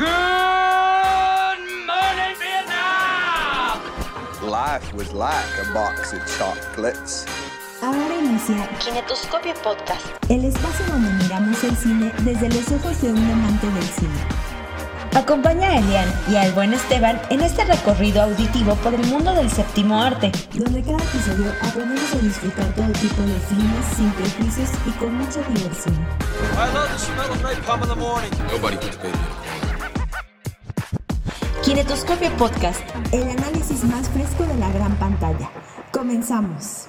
Good morning, Vietnam! Life was like a box of chocolates. Ahora inicia Kinetoscopio Podcast. el espacio donde miramos el cine desde los ojos de un amante del cine. Acompaña a Elian y al buen Esteban en este recorrido auditivo por el mundo del séptimo arte. Donde cada episodio aprendemos a disfrutar todo tipo de filmes sin prejuicios y con mucha diversión. I love the smell of napalm in the morning. Nobody puts baby Kinetoscopio Podcast. El análisis más fresco de la gran pantalla. Comenzamos.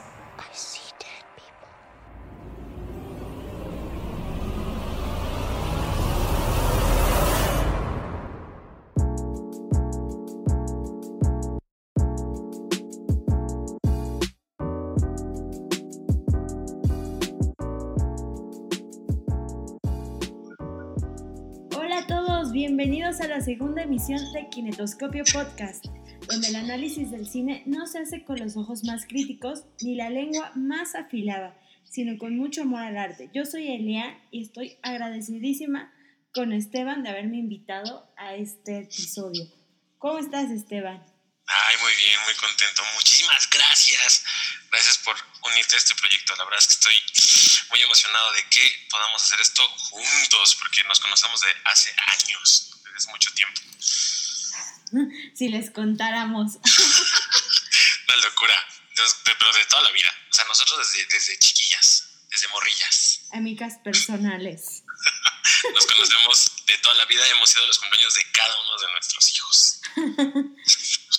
Emisión de Kinetoscopio Podcast, donde el análisis del cine no se hace con los ojos más críticos ni la lengua más afilada, sino con mucho amor al arte. Yo soy Elia y estoy agradecidísima con Esteban de haberme invitado a este episodio. ¿Cómo estás, Esteban? Ay, muy bien, muy contento. Muchísimas gracias. Gracias por unirte a este proyecto. La verdad es que estoy muy emocionado de que podamos hacer esto juntos, porque nos conocemos de hace años, desde mucho tiempo. Si les contáramos. Una locura, de- pero de toda la vida. O sea, nosotros desde, desde chiquillas, desde morrillas. Amigas personales. Nos conocemos de toda la vida. Hemos sido los cumpleaños de cada uno de nuestros hijos.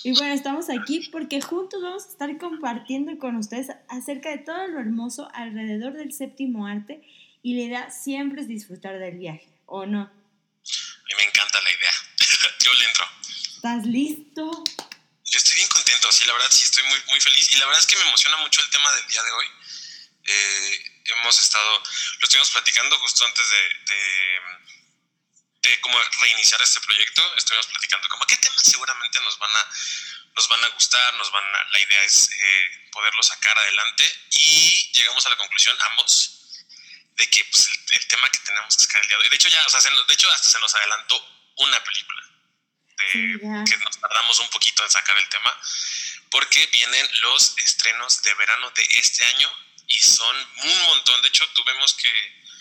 Y bueno, estamos aquí porque juntos vamos a estar compartiendo con ustedes acerca de todo lo hermoso alrededor del séptimo arte y la idea siempre es disfrutar del viaje, ¿o no? Me encanta la idea. Yo le entro. ¿Estás listo? Yo estoy bien contento, sí, la verdad sí estoy muy, muy feliz y la verdad es que me emociona mucho el tema del día de hoy. Eh, hemos estado, lo estuvimos platicando justo antes de, de, de cómo reiniciar este proyecto, estuvimos platicando como qué temas seguramente nos van a, nos van a gustar, nos van a, la idea es eh, poderlo sacar adelante y llegamos a la conclusión ambos de que pues, el, el tema que tenemos que sacar el día de hoy, de hecho ya, o sea, se de hecho hasta se nos adelantó una película de- Sí, que nos tardamos un poquito en sacar el tema, porque vienen los estrenos de verano de este año y son un montón. De hecho, tuvimos que.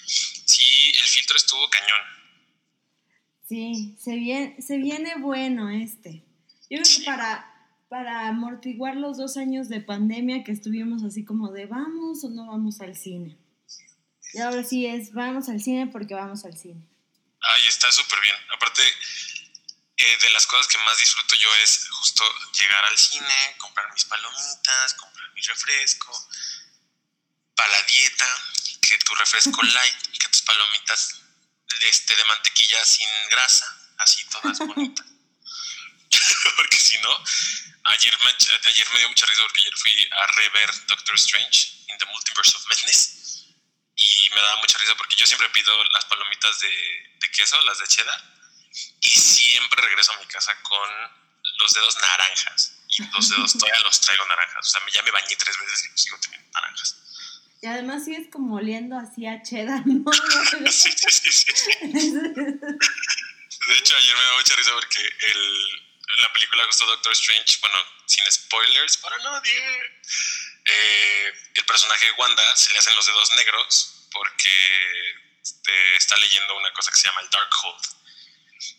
Sí, el filtro estuvo cañón. Sí, se viene, se viene bueno este. Yo creo que para, para amortiguar los dos años de pandemia que estuvimos así como de vamos o no vamos al cine. Y ahora sí es vamos al cine porque vamos al cine. Ay, está súper bien. Aparte, eh, de las cosas que más disfruto yo es justo llegar al cine, comprar mis palomitas, comprar mi refresco, para la dieta, que tu refresco light, que tus palomitas este, de mantequilla sin grasa, así todas bonitas. porque si no, ayer me, ayer me dio mucha risa porque ayer fui a rever Doctor Strange in the Multiverse of Madness y me daba mucha risa porque yo siempre pido las palomitas de, de queso, las de cheddar, y siempre regreso a mi casa con los dedos naranjas. Y los dedos todavía los traigo naranjas. O sea, ya me bañé tres veces y sigo teniendo naranjas. Y además sigues como oliendo así a cheddar, ¿no? Sí, sí, sí, sí. De hecho, ayer me dio mucha risa porque el, en la película justo Doctor Strange, bueno, sin spoilers para nadie, eh, el personaje de Wanda se le hacen los dedos negros porque este, está leyendo una cosa que se llama el Darkhold.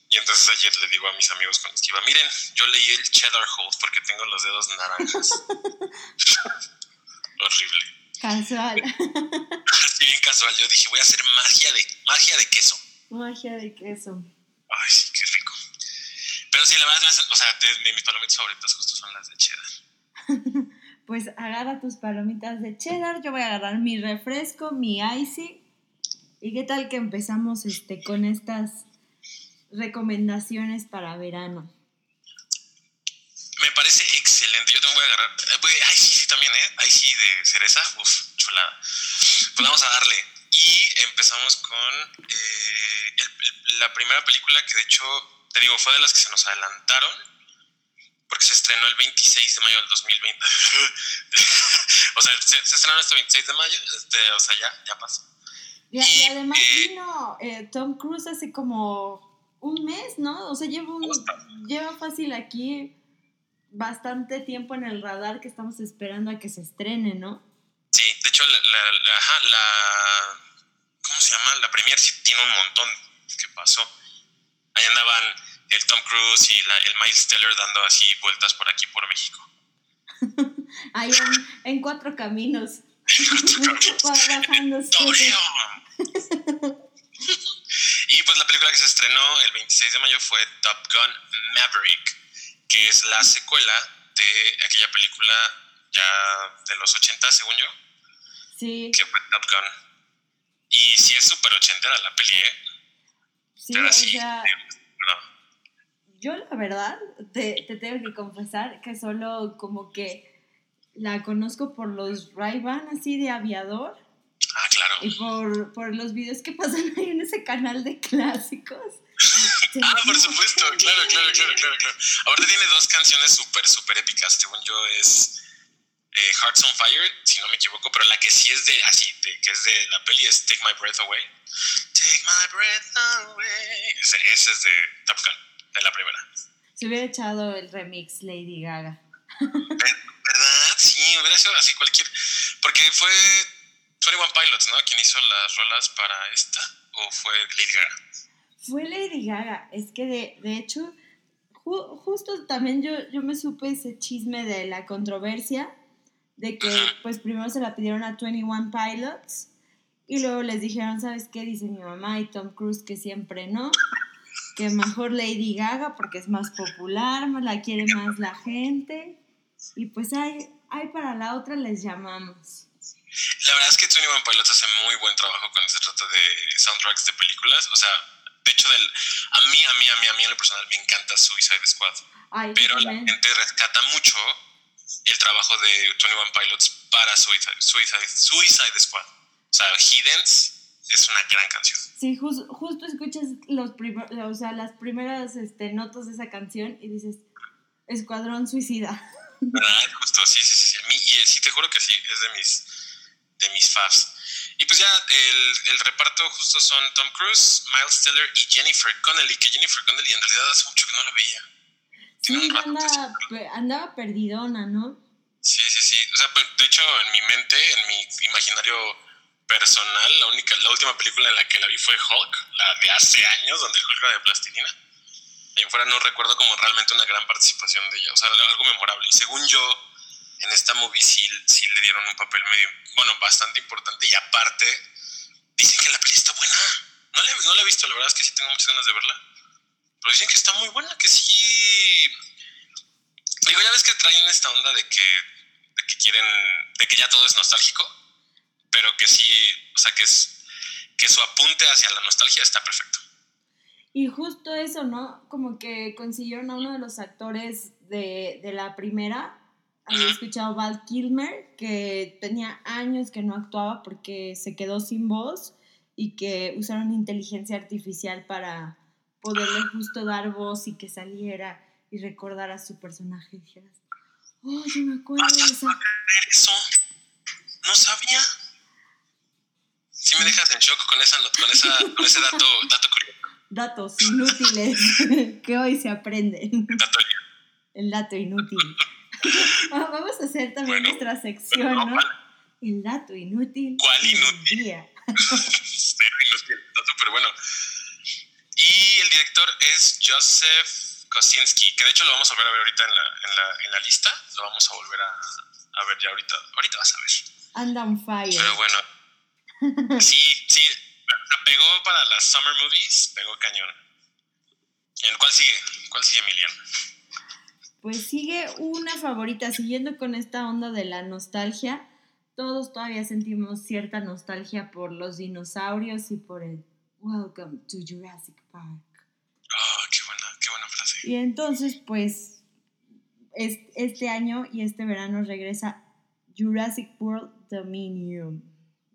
Y entonces ayer le digo a mis amigos con los que iba, miren, yo leí el Cheddarhold porque tengo los dedos naranjas. Horrible. Casual. Así bien casual, yo dije, voy a hacer magia de, magia de queso. Magia de queso. Ay, sí, qué rico. Pero sí, la verdad, es- o sea, de, de mis palomitas favoritas justo son las de cheddar. Pues agarra tus palomitas de cheddar, yo voy a agarrar mi refresco, mi icy. ¿Y qué tal que empezamos este con estas recomendaciones para verano? Me parece excelente. Yo te voy a agarrar. eh, Ay, sí, sí, también, ¿eh? Ay, sí, de cereza. Uf, chulada. Pues vamos a darle. Y empezamos con eh, la primera película que, de hecho, te digo, fue de las que se nos adelantaron. Porque se estrenó el 26 de mayo del 2020. o sea, se, se estrenó este 26 de mayo. Este, o sea, ya, ya pasó. Y, y Y, además eh, vino eh, Tom Cruise hace como un mes, ¿no? O sea, lleva, un, lleva fácil aquí bastante tiempo en el radar que estamos esperando a que se estrene, ¿no? Sí, de hecho, la, la, la- ajá, la- ¿cómo se llama? La premier sí tiene un montón que pasó. Ahí andaban el Tom Cruise y la- el Miles Teller dando así vueltas por aquí, por México. Ahí en, en cuatro caminos. Torreón. Bajándose. y pues la película que se estrenó el 26 de mayo fue Top Gun Maverick, que es la secuela de aquella película ya de los 80, según yo, Sí, que fue Top Gun. Y sí es súper ochentera la peli, ¿eh? sí, Pero o sea, no. Yo la verdad te, te tengo que confesar que solo como que la conozco por los Ray-Ban así de aviador Ah, claro. y por, por los videos que pasan ahí en ese canal de clásicos. Ah, por supuesto, claro, claro, claro, claro, claro. Ahorita tiene dos canciones súper, súper épicas. Según yo es eh, Hearts on Fire, si no me equivoco, pero la que sí es de, así, de, que es de la peli es Take My Breath Away. Take My Breath Away. Ese es de Top Gun, de la primera. Se hubiera echado el remix Lady Gaga. ¿Verdad? Sí, hubiera sido así cualquier. Porque fue 21 Pilots, ¿no? Quien hizo las rolas para esta. ¿O fue Lady Gaga? Fue Lady Gaga, es que de, de hecho, ju- justo también yo, yo me supe ese chisme de la controversia, de que pues primero se la pidieron a 21 Pilots y luego les dijeron, ¿sabes qué? Dice mi mamá y Tom Cruise que siempre no, que mejor Lady Gaga porque es más popular, más la quiere más la gente y pues ahí, ahí para la otra les llamamos. La verdad es que 21 Pilots hace muy buen trabajo cuando se trata de soundtracks de películas. O sea, de hecho, del, a mí, a mí, a mí, a mí en lo personal me encanta Suicide Squad. Ay, Pero la gente rescata mucho el trabajo de 21 Pilots para Suicide, Suicide, Suicide Squad. O sea, Hiddens es una gran canción. Sí, jus- justo escuchas los primer- o sea, las primeras este, notas de esa canción y dices, Escuadrón Suicida. ¿Verdad? Justo, sí, sí, sí. A mí, y eh, sí, te juro que sí, es de mis, de mis faves. Y pues ya el, el reparto justo son Tom Cruise, Miles Teller y Jennifer Connelly, que Jennifer Connelly en realidad hace mucho que no la veía. Sí, un rato que anda, pe- andaba perdidona, ¿no? Sí, sí, sí. O sea, pues, de hecho, en mi mente, en mi imaginario personal, la única, la última película en la que la vi fue Hulk, la de hace años, donde Hulk era de plastilina. En fuera no recuerdo como realmente una gran participación de ella, o sea, algo memorable. Y según yo, en esta movie sí, sí le dieron un papel medio, bueno, bastante importante. Y aparte, dicen que la peli está buena. No la, no la he visto, la verdad es que sí tengo muchas ganas de verla. Pero dicen que está muy buena, que sí. Digo, ya ves que traen esta onda de que, de que quieren, de que ya todo es nostálgico, pero que sí, o sea, que, es, que su apunte hacia la nostalgia está perfecto. Y justo eso, ¿no? Como que consiguieron a uno de los actores de, de la primera. Había Ujú. escuchado Val Kilmer, que tenía años que no actuaba porque se quedó sin voz y que usaron inteligencia artificial para poderle justo dar voz y que saliera y recordara a su personaje. Y dijeras, oh, yo me acuerdo de esa. Eso, no sabía. Sí me dejas en shock con, esa, con, esa, con ese dato, dato curioso. Datos inútiles que hoy se aprenden. Dato El dato inútil. Ah, Vamos a hacer también Bueno, nuestra sección, ¿no? El dato inútil. ¿Cuál inútil? día. Sí, inútil, súper bueno. Y el director es Joseph Kosinski, que de hecho lo vamos a volver a ver ahorita en la, en la, en la lista. Lo vamos a volver a, a ver ya ahorita. Ahorita vas a ver. Anda on fire. Pero bueno. Sí, sí. La pegó para las Summer Movies, pegó cañón. ¿En cuál sigue? ¿Cuál sigue, Emilian? Pues sigue una favorita, siguiendo con esta onda de la nostalgia. Todos todavía sentimos cierta nostalgia por los dinosaurios y por el Welcome to Jurassic Park. Oh, qué buena, qué buena frase. Y entonces, pues, es- este año y este verano regresa Jurassic World Dominion.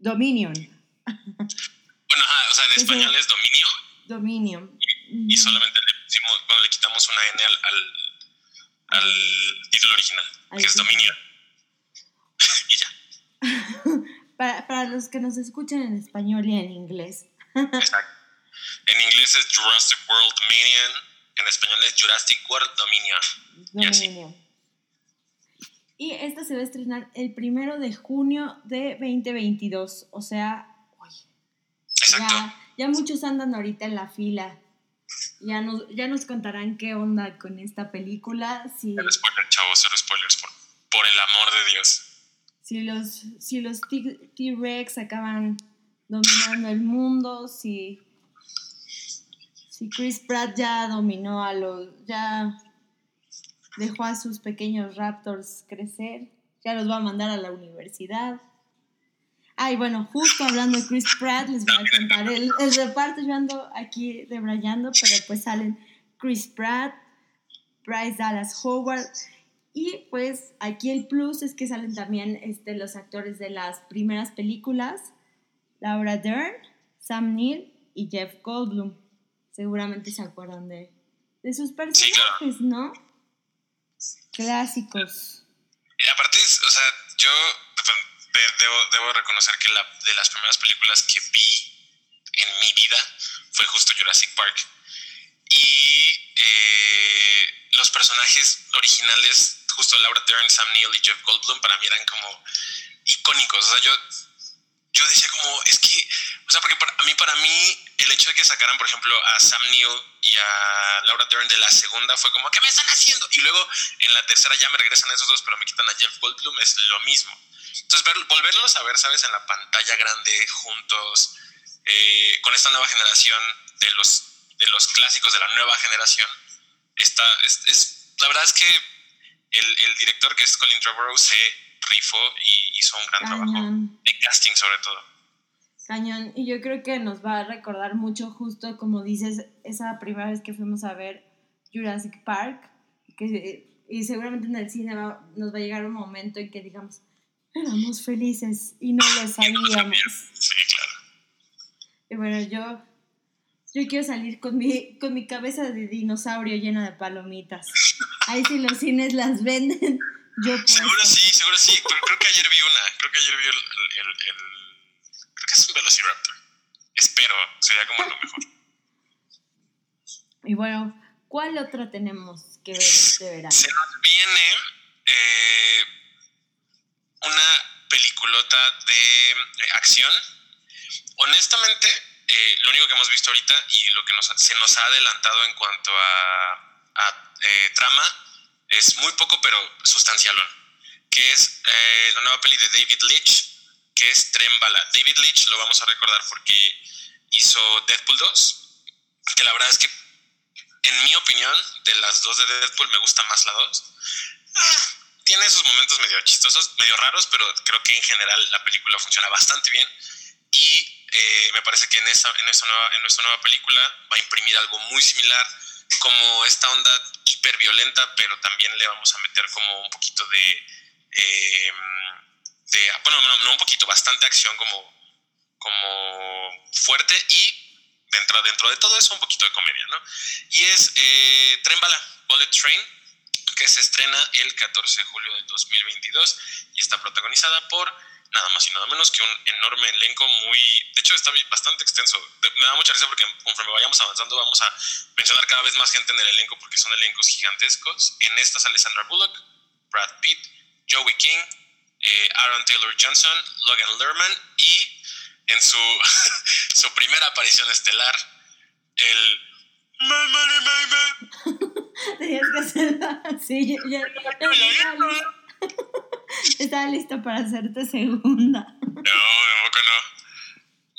Dominion. Bueno, ajá, o sea, en Pues, español es dominio Dominion. y solamente le pusimos, bueno, le quitamos una N al, al, al título original, Al que es título. dominio. y ya. Para, para los que nos escuchan en español y en inglés. Exacto. En inglés es Jurassic World Dominion, en español es Jurassic World Dominion. Y así. Y esta se va a estrenar el primero de junio de 2022. O sea, ya, ya muchos andan ahorita en la fila. Ya nos, ya nos contarán qué onda con esta película. Si, Cero spoiler, chavos, cero spoilers, por, por el amor de Dios. si los, si los T-Rex acaban dominando el mundo, si, si Chris Pratt ya dominó a los, ya dejó a sus pequeños Raptors crecer, ya los va a mandar a la universidad. Ay, bueno, justo hablando de Chris Pratt, les voy a contar el, el reparto. Yo ando aquí debrayando, pero pues salen Chris Pratt, Bryce Dallas Howard, y pues aquí el plus es que salen también este, los actores de las primeras películas, Laura Dern, Sam Neill y Jeff Goldblum. Seguramente se acuerdan de, de sus personajes, ¿no? Clásicos. Y aparte, o sea, yo de- de- debo, debo reconocer que la, de las primeras películas que vi en mi vida fue justo Jurassic Park. Y eh, los personajes originales, justo Laura Dern, Sam Neill y Jeff Goldblum, para mí eran como icónicos. O sea, yo, yo decía como, es que, o sea, porque para, a mí, para mí, el hecho de que sacaran, por ejemplo, a Sam Neill y a Laura Dern de la segunda fue como, ¿qué me están haciendo? Y luego en la tercera ya me regresan esos dos, pero me quitan a Jeff Goldblum, es lo mismo. Entonces, ver- volverlos a ver, ¿sabes? En la pantalla grande, juntos, eh, con esta nueva generación de los, de los clásicos de la nueva generación, está, es, es- la verdad es que el, el director, que es Colin Trevorrow, se rifó y hizo un gran trabajo de casting sobre todo. Cañón. Y yo creo que nos va a recordar mucho, justo como dices, esa primera vez que fuimos a ver Jurassic Park. Que, y seguramente en el cine va- nos va a llegar un momento en que digamos, éramos felices y no lo sabíamos. Sí, claro. Y bueno, yo, yo quiero salir con mi, con mi cabeza de dinosaurio llena de palomitas. Ahí si los cines las venden, yo puedo. Seguro sí, seguro sí, pero creo que ayer vi una, creo que ayer vi el, es un Velociraptor. Espero, sería como lo mejor. Y bueno, ¿cuál otra tenemos que ver este verano? Se nos viene eh, una peliculota de eh, acción. Honestamente, eh, lo único que hemos visto ahorita y lo que nos, se nos ha adelantado en cuanto a, a, trama es muy poco, pero sustancialón. Que es la nueva peli de David Leitch, que es Tren Bala. David Leitch lo vamos a recordar porque hizo Deadpool 2, que la verdad es que en mi opinión, de las dos de Deadpool me gusta más la 2. Ah, tiene sus momentos medio chistosos, medio raros, pero creo que en general la película funciona bastante bien. Y eh, me parece que en, esa, en, esta nueva, en nuestra nueva película va a imprimir algo muy similar, como esta onda hiper violenta, pero también le vamos a meter como un poquito de. eh, de bueno, no, no un poquito, bastante acción como, como fuerte y dentro, dentro de todo eso un poquito de comedia, ¿no? Y es eh, Tren Bala, Bullet Train, que se estrena el 14 de julio del 2022 y está protagonizada por nada más y nada menos que un enorme elenco muy... De hecho, está bastante extenso. Me da mucha risa porque conforme vayamos avanzando vamos a mencionar cada vez más gente en el elenco porque son elencos gigantescos. En esta sale Sandra Bullock, Brad Pitt, Joey King, eh, Aaron Taylor Johnson, Logan Lerman y en su, su primera aparición estelar, el... Tenías que hacerla así. Ya estaba, lista, estaba lista para hacerte segunda. No, tampoco no.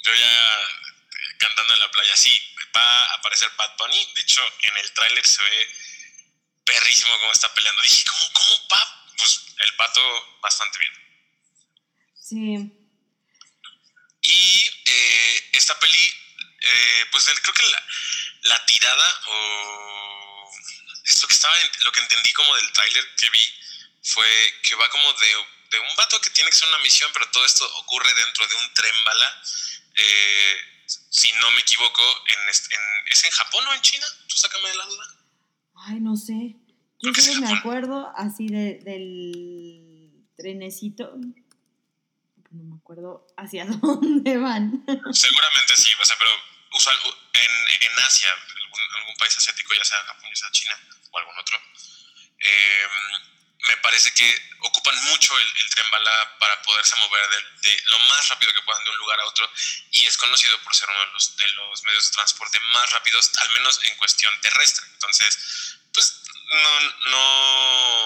Yo ya eh, cantando en la playa, sí, va a aparecer Bad Bunny. De hecho, en el tráiler se ve perrísimo cómo está peleando. Dije, ¿cómo, cómo va? Pues el pato bastante bien. Sí. Y eh, esta peli, eh, pues el- creo que la, la tirada o es lo que estaba, lo que entendí como del tráiler que vi fue que va como de, de un vato que tiene que hacer una misión, pero todo esto ocurre dentro de un tren bala. Eh, si no me equivoco, en, en- ¿es en Japón o en China? Tú sácame de la duda. Ay, no sé. Yo solo me acuerdo así de, del trenecito. No me acuerdo hacia dónde van. Seguramente sí, o sea, pero usual, en, en Asia, algún, algún país asiático, ya sea Japón, ya sea China o algún otro, eh, me parece que ocupan mucho el, el, tren bala para poderse mover de, de, lo más rápido que puedan de un lugar a otro y es conocido por ser uno de los, de los medios de transporte más rápidos, al menos en cuestión terrestre. Entonces, pues no, no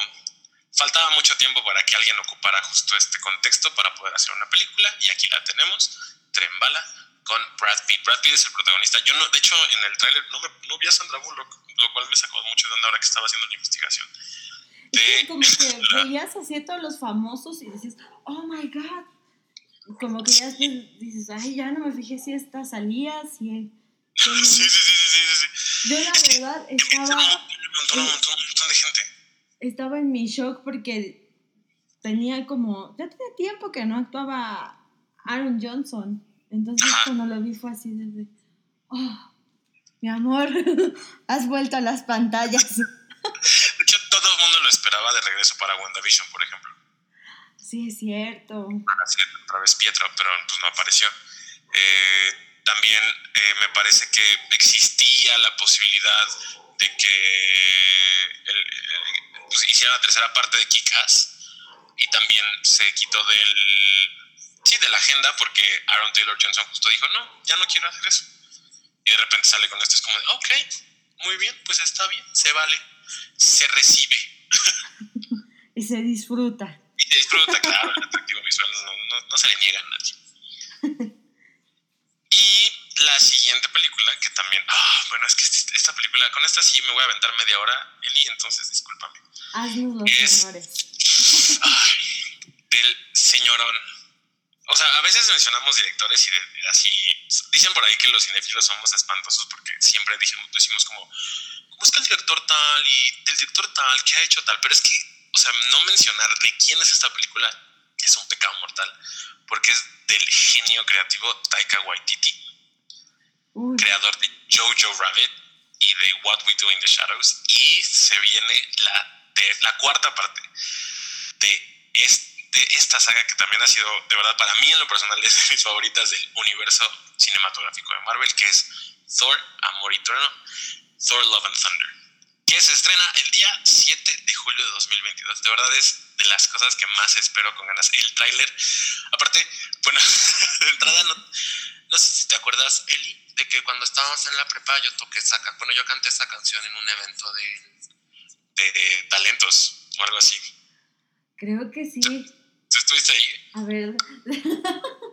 faltaba mucho tiempo para que alguien ocupara justo este contexto para poder hacer una película y aquí la tenemos, Tren Bala, con Brad Pitt. Brad Pitt es el protagonista. Yo no, de hecho, en el tráiler no, me, no vi a Sandra Bullock, lo cual me sacó mucho de onda ahora que estaba haciendo la investigación. De, como que veías así a todos los famosos y decías, oh my god. Como que ya dices, ay, ya no me fijé si esta salía, si. Sí, sí, sí, sí, sí, sí. Yo la verdad estaba, montón, un montón, un montón de gente. estaba en mi shock porque tenía como, ya tenía tiempo que no actuaba Aaron Johnson. Entonces Ajá. cuando lo vi fue así desde, oh, mi amor, has vuelto a las pantallas. De hecho, todo el mundo lo esperaba de regreso para WandaVision, por ejemplo. Sí, es cierto. Así que otra vez Pietro, pero pues no apareció. Eh, también eh, me parece que existía la posibilidad de que el, el, pues, hiciera la tercera parte de Kick-Ass y también se quitó del sí de la agenda porque Aaron Taylor Johnson justo dijo no ya no quiero hacer eso y de repente sale con esto es como de ok muy bien pues está bien se vale se recibe Y se disfruta. y se disfruta claro el atractivo visual no, no, no se le niega a nadie. Y la siguiente película, que también, ah, bueno, es que esta película, con esta sí me voy a aventar media hora, Eli, entonces discúlpame. Haznos los Es-. Ay, del señorón. O sea, a veces mencionamos directores y de- de así, dicen por ahí que los cinéfilos somos espantosos porque siempre dijimos, decimos como, ¿cómo es que el director tal y el director tal, qué ha hecho tal? Pero es que, o sea, no mencionar de quién es esta película es un pecado mortal porque es del genio creativo Taika Waititi Uy, creador de Jojo Rabbit y de What We Do in the Shadows. Y se viene la, de, la cuarta parte de, este, esta saga que también ha sido, de verdad, para mí en lo personal, es de mis favoritas del universo cinematográfico de Marvel, que es Thor, Amor Eterno, Thor, Love and Thunder, que se estrena el día 7 de julio de 2022. De verdad es de las cosas que más espero con ganas. El tráiler, aparte, bueno, de entrada no, no sé si te acuerdas, Eli, de que cuando estábamos en la prepa yo toqué esa bueno, yo canté esta canción en un evento de, de, de talentos o algo así. creo que sí. ¿Tú estuviste ahí? A ver.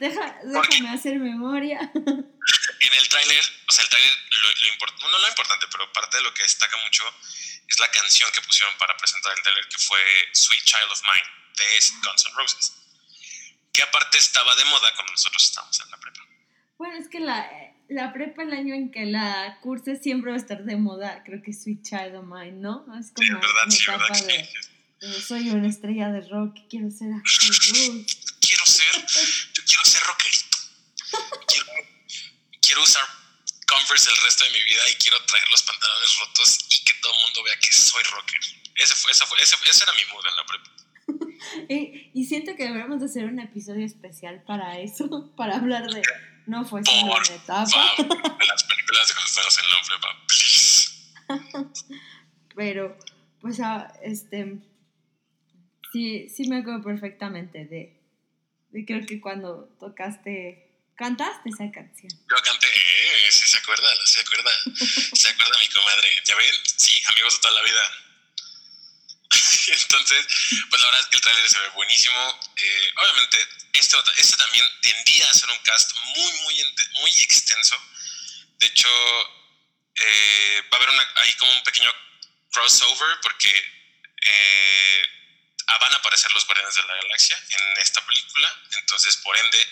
Deja, déjame hacer memoria. En el tráiler, o sea, el tráiler, lo, lo import- no lo importante, pero parte de lo que destaca mucho es la canción que pusieron para presentar el tráiler, que fue Sweet Child of Mine, de Guns N' Roses. Que aparte estaba de moda cuando nosotros estábamos en la prepa. Bueno, es que la, la prepa, el año en que la curse, siempre va a estar de moda. Creo que Sweet Child of Mine, ¿no? Es Sí, como ¿verdad? una Sí, ¿verdad? de soy una estrella de rock quiero ser Rose. quiero ser, yo quiero ser rockerito. Quiero, quiero usar Converse el resto de mi vida y quiero traer los pantalones rotos y que todo el mundo vea que soy rocker. Ese fue, esa fue, ese, ese era mi mood en la prepa. Y, y siento que deberíamos de hacer un episodio especial para eso, para hablar de no fue solo una etapa, favor, las películas de en please. pero pues ah, este sí, sí me acuerdo perfectamente de, de creo que cuando tocaste, cantaste esa canción. Yo canté, eh, si se acuerda, se acuerda, se acuerda mi comadre. ¿Ya ven? Sí, amigos de toda la vida. Entonces, pues la verdad es que el tráiler se ve buenísimo. Eh, obviamente, este, este también tendía a ser un cast muy, muy, muy extenso. De hecho, eh, va a haber ahí como un pequeño crossover porque eh, ah, van a aparecer los Guardianes de la Galaxia en esta película. Entonces, por ende,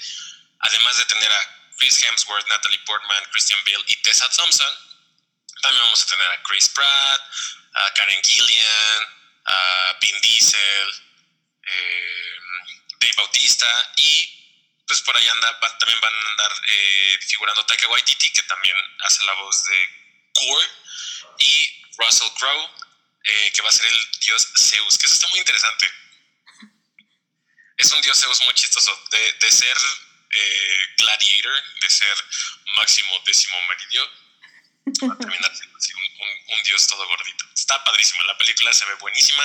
además de tener a Chris Hemsworth, Natalie Portman, Christian Bale y Tessa Thompson, también vamos a tener a Chris Pratt, a Karen Gillian, a Diesel, eh, Dave Bautista y pues por ahí anda, va- también van a andar eh, figurando Taika Waititi, que también hace la voz de Core, y Russell Crowe, eh, que va a ser el dios Zeus, que eso está muy interesante. Es un dios Zeus muy chistoso, de, de ser Gladiator, de ser máximo décimo meridio, va a terminar siendo así un, un- un dios todo gordito. Está padrísima, la película se ve buenísima.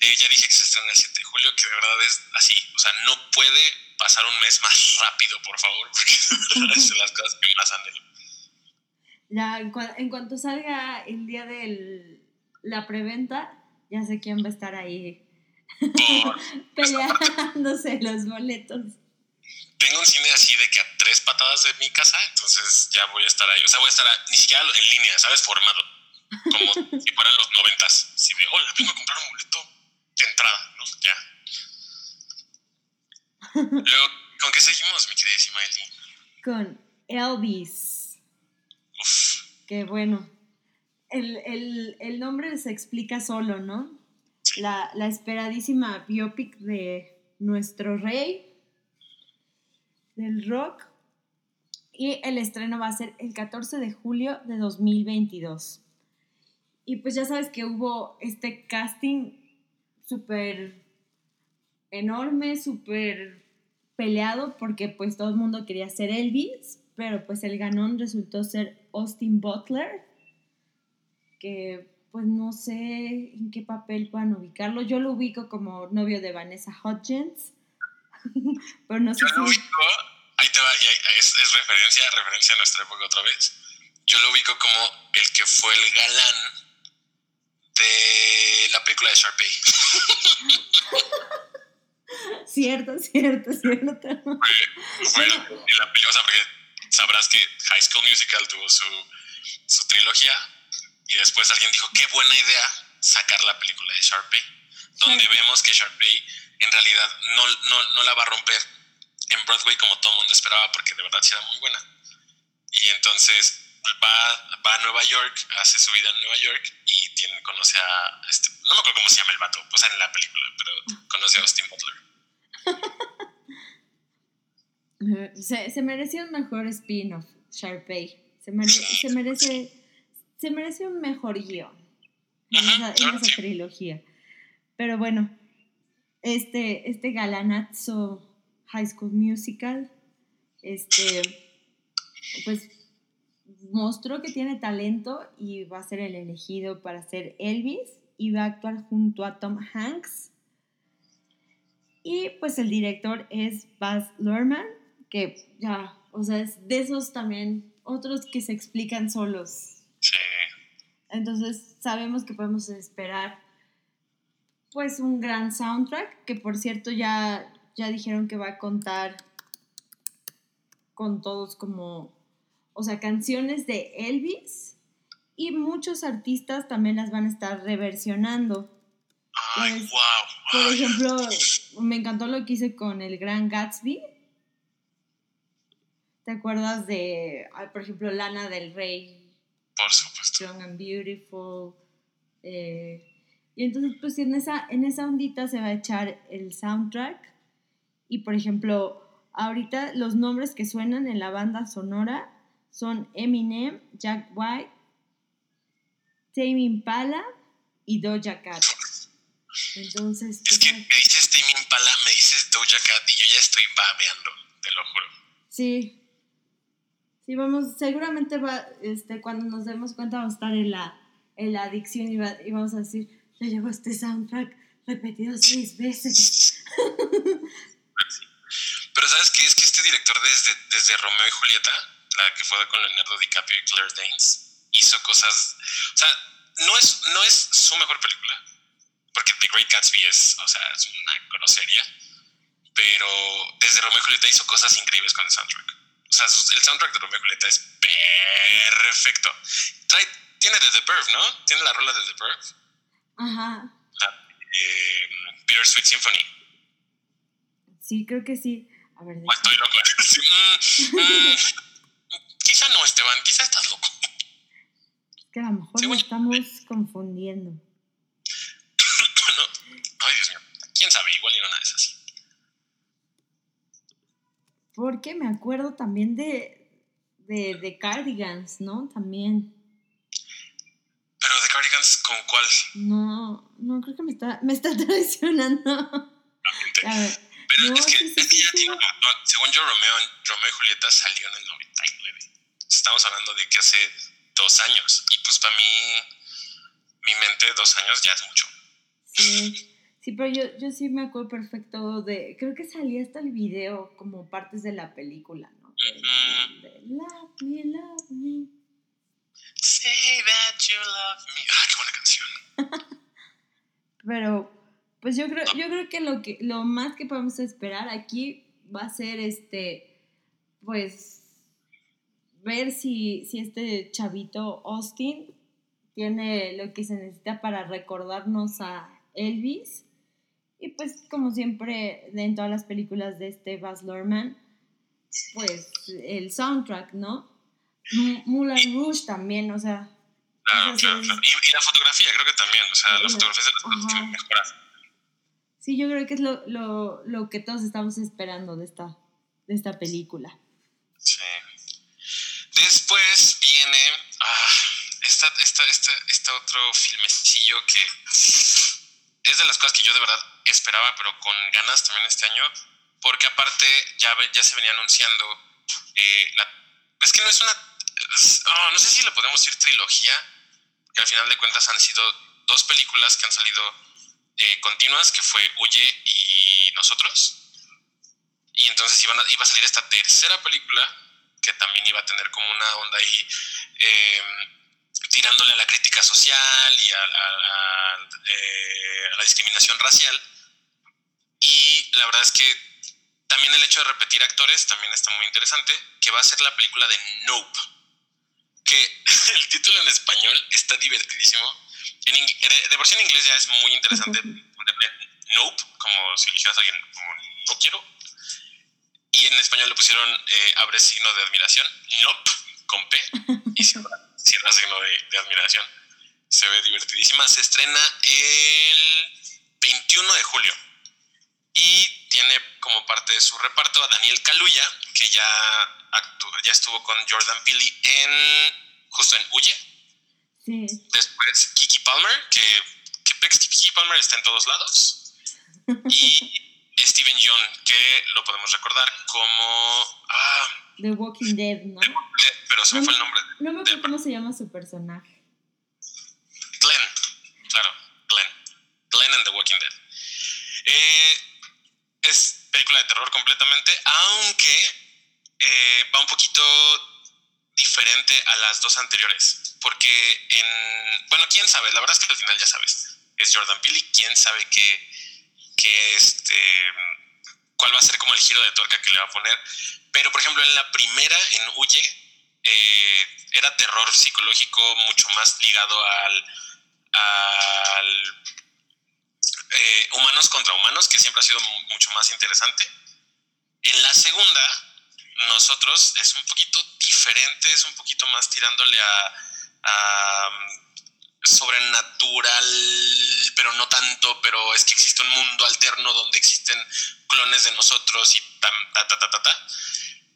Eh, ya dije que se estrena el 7 de julio, que de verdad es así. O sea, no puede pasar un mes más rápido, por favor, porque de verdad es de las cosas que más anhelo. Ya, en, en cuanto salga el día de la preventa, ya sé quién va a estar ahí peleándose los boletos. Tengo un cine así de que a tres patadas de mi casa, entonces ya voy a estar ahí. O sea, voy a estar a- ni siquiera en línea, ¿sabes? Formado. Como si fueran los noventas. Así de, hola, vengo a comprar un boleto de entrada, ¿no? Ya. Luego, ¿con qué seguimos, mi queridísima Eli? Con Elvis. Uf, Que bueno, el, el- el nombre se explica solo, ¿no? La, la esperadísima biopic de nuestro rey del rock. Y el estreno va a ser el 14 de julio de 2022. Y pues ya sabes que hubo este casting súper enorme, súper peleado, porque pues todo el mundo quería ser Elvis, pero pues el ganón resultó ser Austin Butler, que pues no sé en qué papel puedan ubicarlo. Yo lo ubico como novio de Vanessa Hudgens, pero no sé lo si... ubico, te va, y es, es referencia, referencia a nuestra época otra vez. Yo lo ubico como el que fue el galán de la película de Sharpay. Cierto, cierto, cierto. fue la película, o sea, porque sabrás que High School Musical tuvo su, su trilogía y después alguien dijo, qué buena idea sacar la película de Sharpay, donde Sí. vemos que Sharpay en realidad no, no, no la va a romper en Broadway como todo el mundo esperaba, porque de verdad sí era muy buena. Y entonces va, va a Nueva York, hace su vida en Nueva York y tiene, conoce a, este, no me acuerdo cómo se llama el vato, pues en la película, pero conoce a Austin Butler. Se, se merecía un mejor spin-off, Sharpay. Se, mere- se merece se merece un mejor guion en esa, en claro, esa sí. trilogía. Pero bueno, este, este galanazo High School Musical, este, pues mostró que tiene talento y va a ser el elegido para ser Elvis y va a actuar junto a Tom Hanks. Y pues el director es Baz Luhrmann, que ya, o sea, es de esos también, otros que se explican solos. Sí. Entonces sabemos que podemos esperar pues un gran soundtrack, que por cierto ya, ya dijeron que va a contar con todos como, o sea, canciones de Elvis y muchos artistas también las van a estar reversionando. Ay, Pues, wow. Por ejemplo, me encantó lo que hice con el Gran Gatsby. ¿Te acuerdas de, ay, por ejemplo, Lana del Rey, Por supuesto. Young and Beautiful? eh, y entonces, pues en esa, en esa ondita se va a echar el soundtrack. Y por ejemplo, ahorita los nombres que suenan en la banda sonora son Eminem, Jack White, Tame Impala y Doja Cat. Entonces, Es pues, que me dices Tame Impala, me dices Doja Cat y yo ya estoy babeando, te lo juro. Sí. Sí, vamos, seguramente va, este, cuando nos demos cuenta vamos a estar en la, en la adicción y, va- y vamos a decir, ya llevo este soundtrack repetido seis veces. Pero ¿sabes qué? Es que este director desde, desde Romeo y Julieta, la que fue con Leonardo DiCaprio y Claire Danes, hizo cosas... O sea, no es, no es su mejor película, porque The Great Gatsby es, o sea, es una grosería, pero desde Romeo y Julieta hizo cosas increíbles con el soundtrack. O sea, el soundtrack de Romeo y Julieta es perfecto. Trae, tiene de The Verve, ¿no? Tiene la rola de The Verve, Ajá, la eh, Bittersweet Symphony. Sí, creo que sí. A ver, O estoy loco. Sí, mm, mm, quizá no, Esteban, quizá estás loco. es que a lo mejor bueno. estamos confundiendo. No. Ay, Dios mío. ¿Quién sabe? Igual y no nada es así. Porque me acuerdo también de, de, de Cardigans, ¿no? También. Pero de Cardigans, ¿con cuál? No, no, creo que me está, me está traicionando. A ver, Pero No, es, que, sí, sí, es que sí, ya sí. tiene un montón. Según yo, Romeo, Romeo y Julieta salió en el 99. Estamos hablando de que hace dos años. Y pues para mí, mi mente, dos años ya es mucho. Sí, sí, pero yo, yo sí me acuerdo perfecto de, creo que salía hasta el video como partes de la película, ¿no? De, Ujú. de Love me, love me. Say that you love me. Ah, qué buena canción. Pero, pues yo creo, yo creo que lo que lo más que podemos esperar aquí va a ser este, pues, ver si, si este chavito Austin tiene lo que se necesita para recordarnos a Elvis. Y pues, como siempre, en todas las películas de este Baz Luhrmann, pues el soundtrack, ¿no? M- Moulin Rouge también, o sea. Claro, claro, claro. Y, y la fotografía, creo que también. O sea, la fotografía es de las cosas que mejoras. Sí, yo creo que es lo, lo, lo que todos estamos esperando de esta, de esta película. Sí. Después viene ah, esta, esta, esta, este otro filmecillo que es de las cosas que yo de verdad esperaba, pero con ganas también este año, porque aparte ya, ya se venía anunciando, eh, la- es que no es una, oh, no sé si le podemos decir trilogía, que al final de cuentas han sido dos películas que han salido eh, continuas, que fue Huye y Nosotros. Y entonces iba a salir esta tercera película que también iba a tener como una onda ahí eh, tirándole a la crítica social y a, eh, a la discriminación racial. Y la verdad es que también el hecho de repetir actores también está muy interesante, que va a ser la película de Nope, que el título en español está divertidísimo. En ing- de, de versión en inglés ya es muy interesante ponerle Nope, como si dijeras a alguien como no quiero, y en español le pusieron eh, abre signo de admiración, nope, con P, y cierra, cierra signo de, de admiración. Se ve divertidísima. Se estrena el 21 de julio. Y tiene como parte de su reparto a Daniel Kaluuya, que ya, actúa- ya estuvo con Jordan Peele en justo en Huye. Sí, Después Kiki Palmer, que, que Kiki Palmer está en todos lados. Y Steven Yeun, que lo podemos recordar como... Ah, The Walking Dead, ¿no? pero se me fue el nombre. No me acuerdo cómo se llama su personaje. Glenn, claro, Glenn. Glenn and the Walking Dead. Eh, es película de terror completamente, aunque eh, va un poquito diferente a las dos anteriores. Porque en. Bueno, quién sabe, la verdad es que al final ya sabes. Es Jordan Peele, quién sabe qué, qué este. cuál va a ser como el giro de tuerca que le va a poner. Pero, por ejemplo, en la primera, en Huye, eh, era terror psicológico mucho más ligado al, eh, humanos contra humanos, que siempre ha sido mu- mucho más interesante. En la segunda, nosotros es un poquito diferente, es un poquito más tirándole a, sobrenatural, pero no tanto, pero es que existe un mundo alterno donde existen clones de nosotros y tam, ta, ta, ta, ta, ta.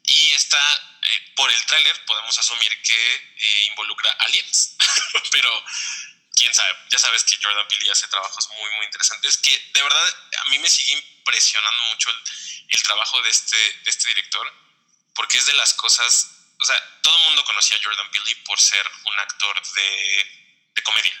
Y está, eh, por el tráiler, podemos asumir que eh, involucra aliens, pero quién sabe, ya sabes que Jordan Peele hace trabajos muy, muy interesantes, que de verdad a mí me sigue impresionando mucho el, el trabajo de este, de este director, porque es de las cosas, o sea, todo el mundo conocía a Jordan Peele por ser un actor de, de comedia.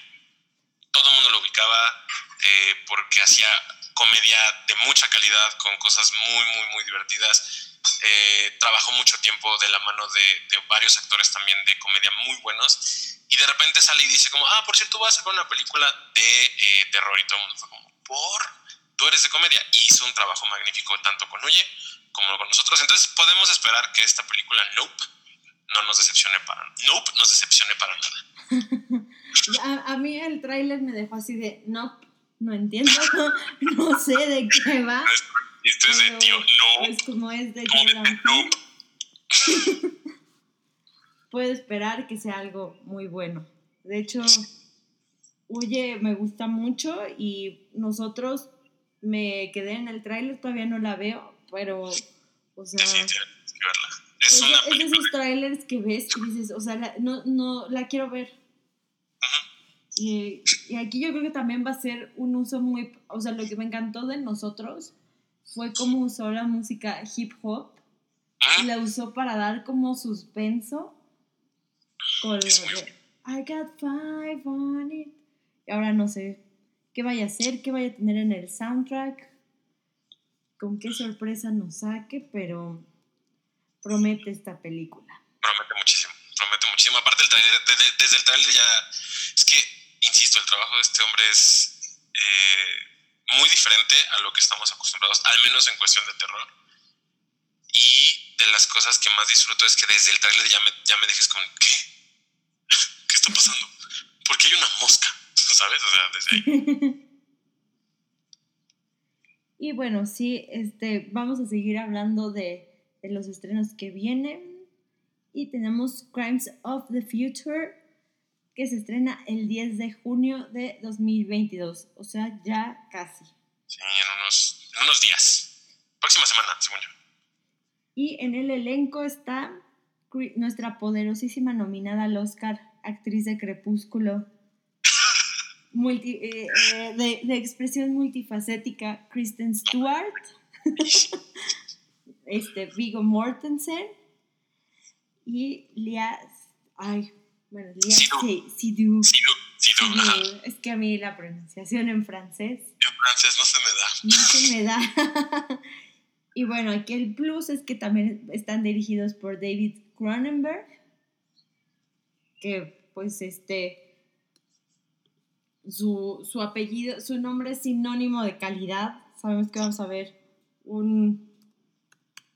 Todo el mundo lo ubicaba eh, porque hacía comedia de mucha calidad, con cosas muy, muy, muy divertidas. Eh, trabajó mucho tiempo de la mano de, de varios actores también de comedia muy buenos y de repente sale y dice como, ah, por cierto, voy a sacar una película de eh, terror y todo el mundo fue como, ¿por? Tú eres de comedia. Y hizo un trabajo magnífico tanto con Huye como con nosotros. Entonces podemos esperar que esta película Nope no nos decepcione para Nope nos decepcione para nada. A, a mí el tráiler me dejó así de, no, no entiendo, no sé de qué va. Esto es de tío, no, Es como es de. Nope. puedo esperar que sea algo muy bueno. De hecho, Huye me gusta mucho y nosotros me quedé en el tráiler, todavía no la veo, pero, o sea, es, Definitivamente Es de- una es de película. esos trailers que ves y dices, o sea, la- no, no, la quiero ver. Y, y aquí yo creo que también va a ser un uso muy, o sea, lo que me encantó de nosotros fue como usó la música hip hop y ¿Mm? la usó para dar como suspenso con lo Es muy de I got five on it. Y ahora no sé qué vaya a hacer, qué vaya a tener en el soundtrack, con qué sorpresa nos saque, pero promete esta película. Promete muchísimo, promete muchísimo. Aparte, el trailer, de- de- desde el trailer ya. Es que, insisto, el trabajo de este hombre es eh, muy diferente a lo que estamos acostumbrados, al menos en cuestión de terror. Y de las cosas que más disfruto es que desde el trailer ya me, ya me dejes con. ¿Qué? ¿Qué está pasando? ¿Por qué hay una mosca? ¿Sabes? O sea, desde ahí. Y bueno, sí, este, vamos a seguir hablando de, de los estrenos que vienen. Y tenemos Crimes of the Future, que se estrena el 10 de junio de 2022. O sea, ya casi. Sí, en unos, en unos días. Próxima semana, según yo. Y en el elenco está nuestra poderosísima nominada al Oscar, actriz de Crepúsculo, multi- eh, eh, de, de expresión multifacética, Kristen Stewart, este, Viggo Mortensen y Lia, ay, bueno, Lia. Ajá. Seydoux. Es que a mí la pronunciación en francés En francés no se me da. no se me da. y bueno, aquí el plus es que también están dirigidos por David Cronenberg, que pues este, su, su apellido, su nombre es sinónimo de calidad. Sabemos que vamos a ver un,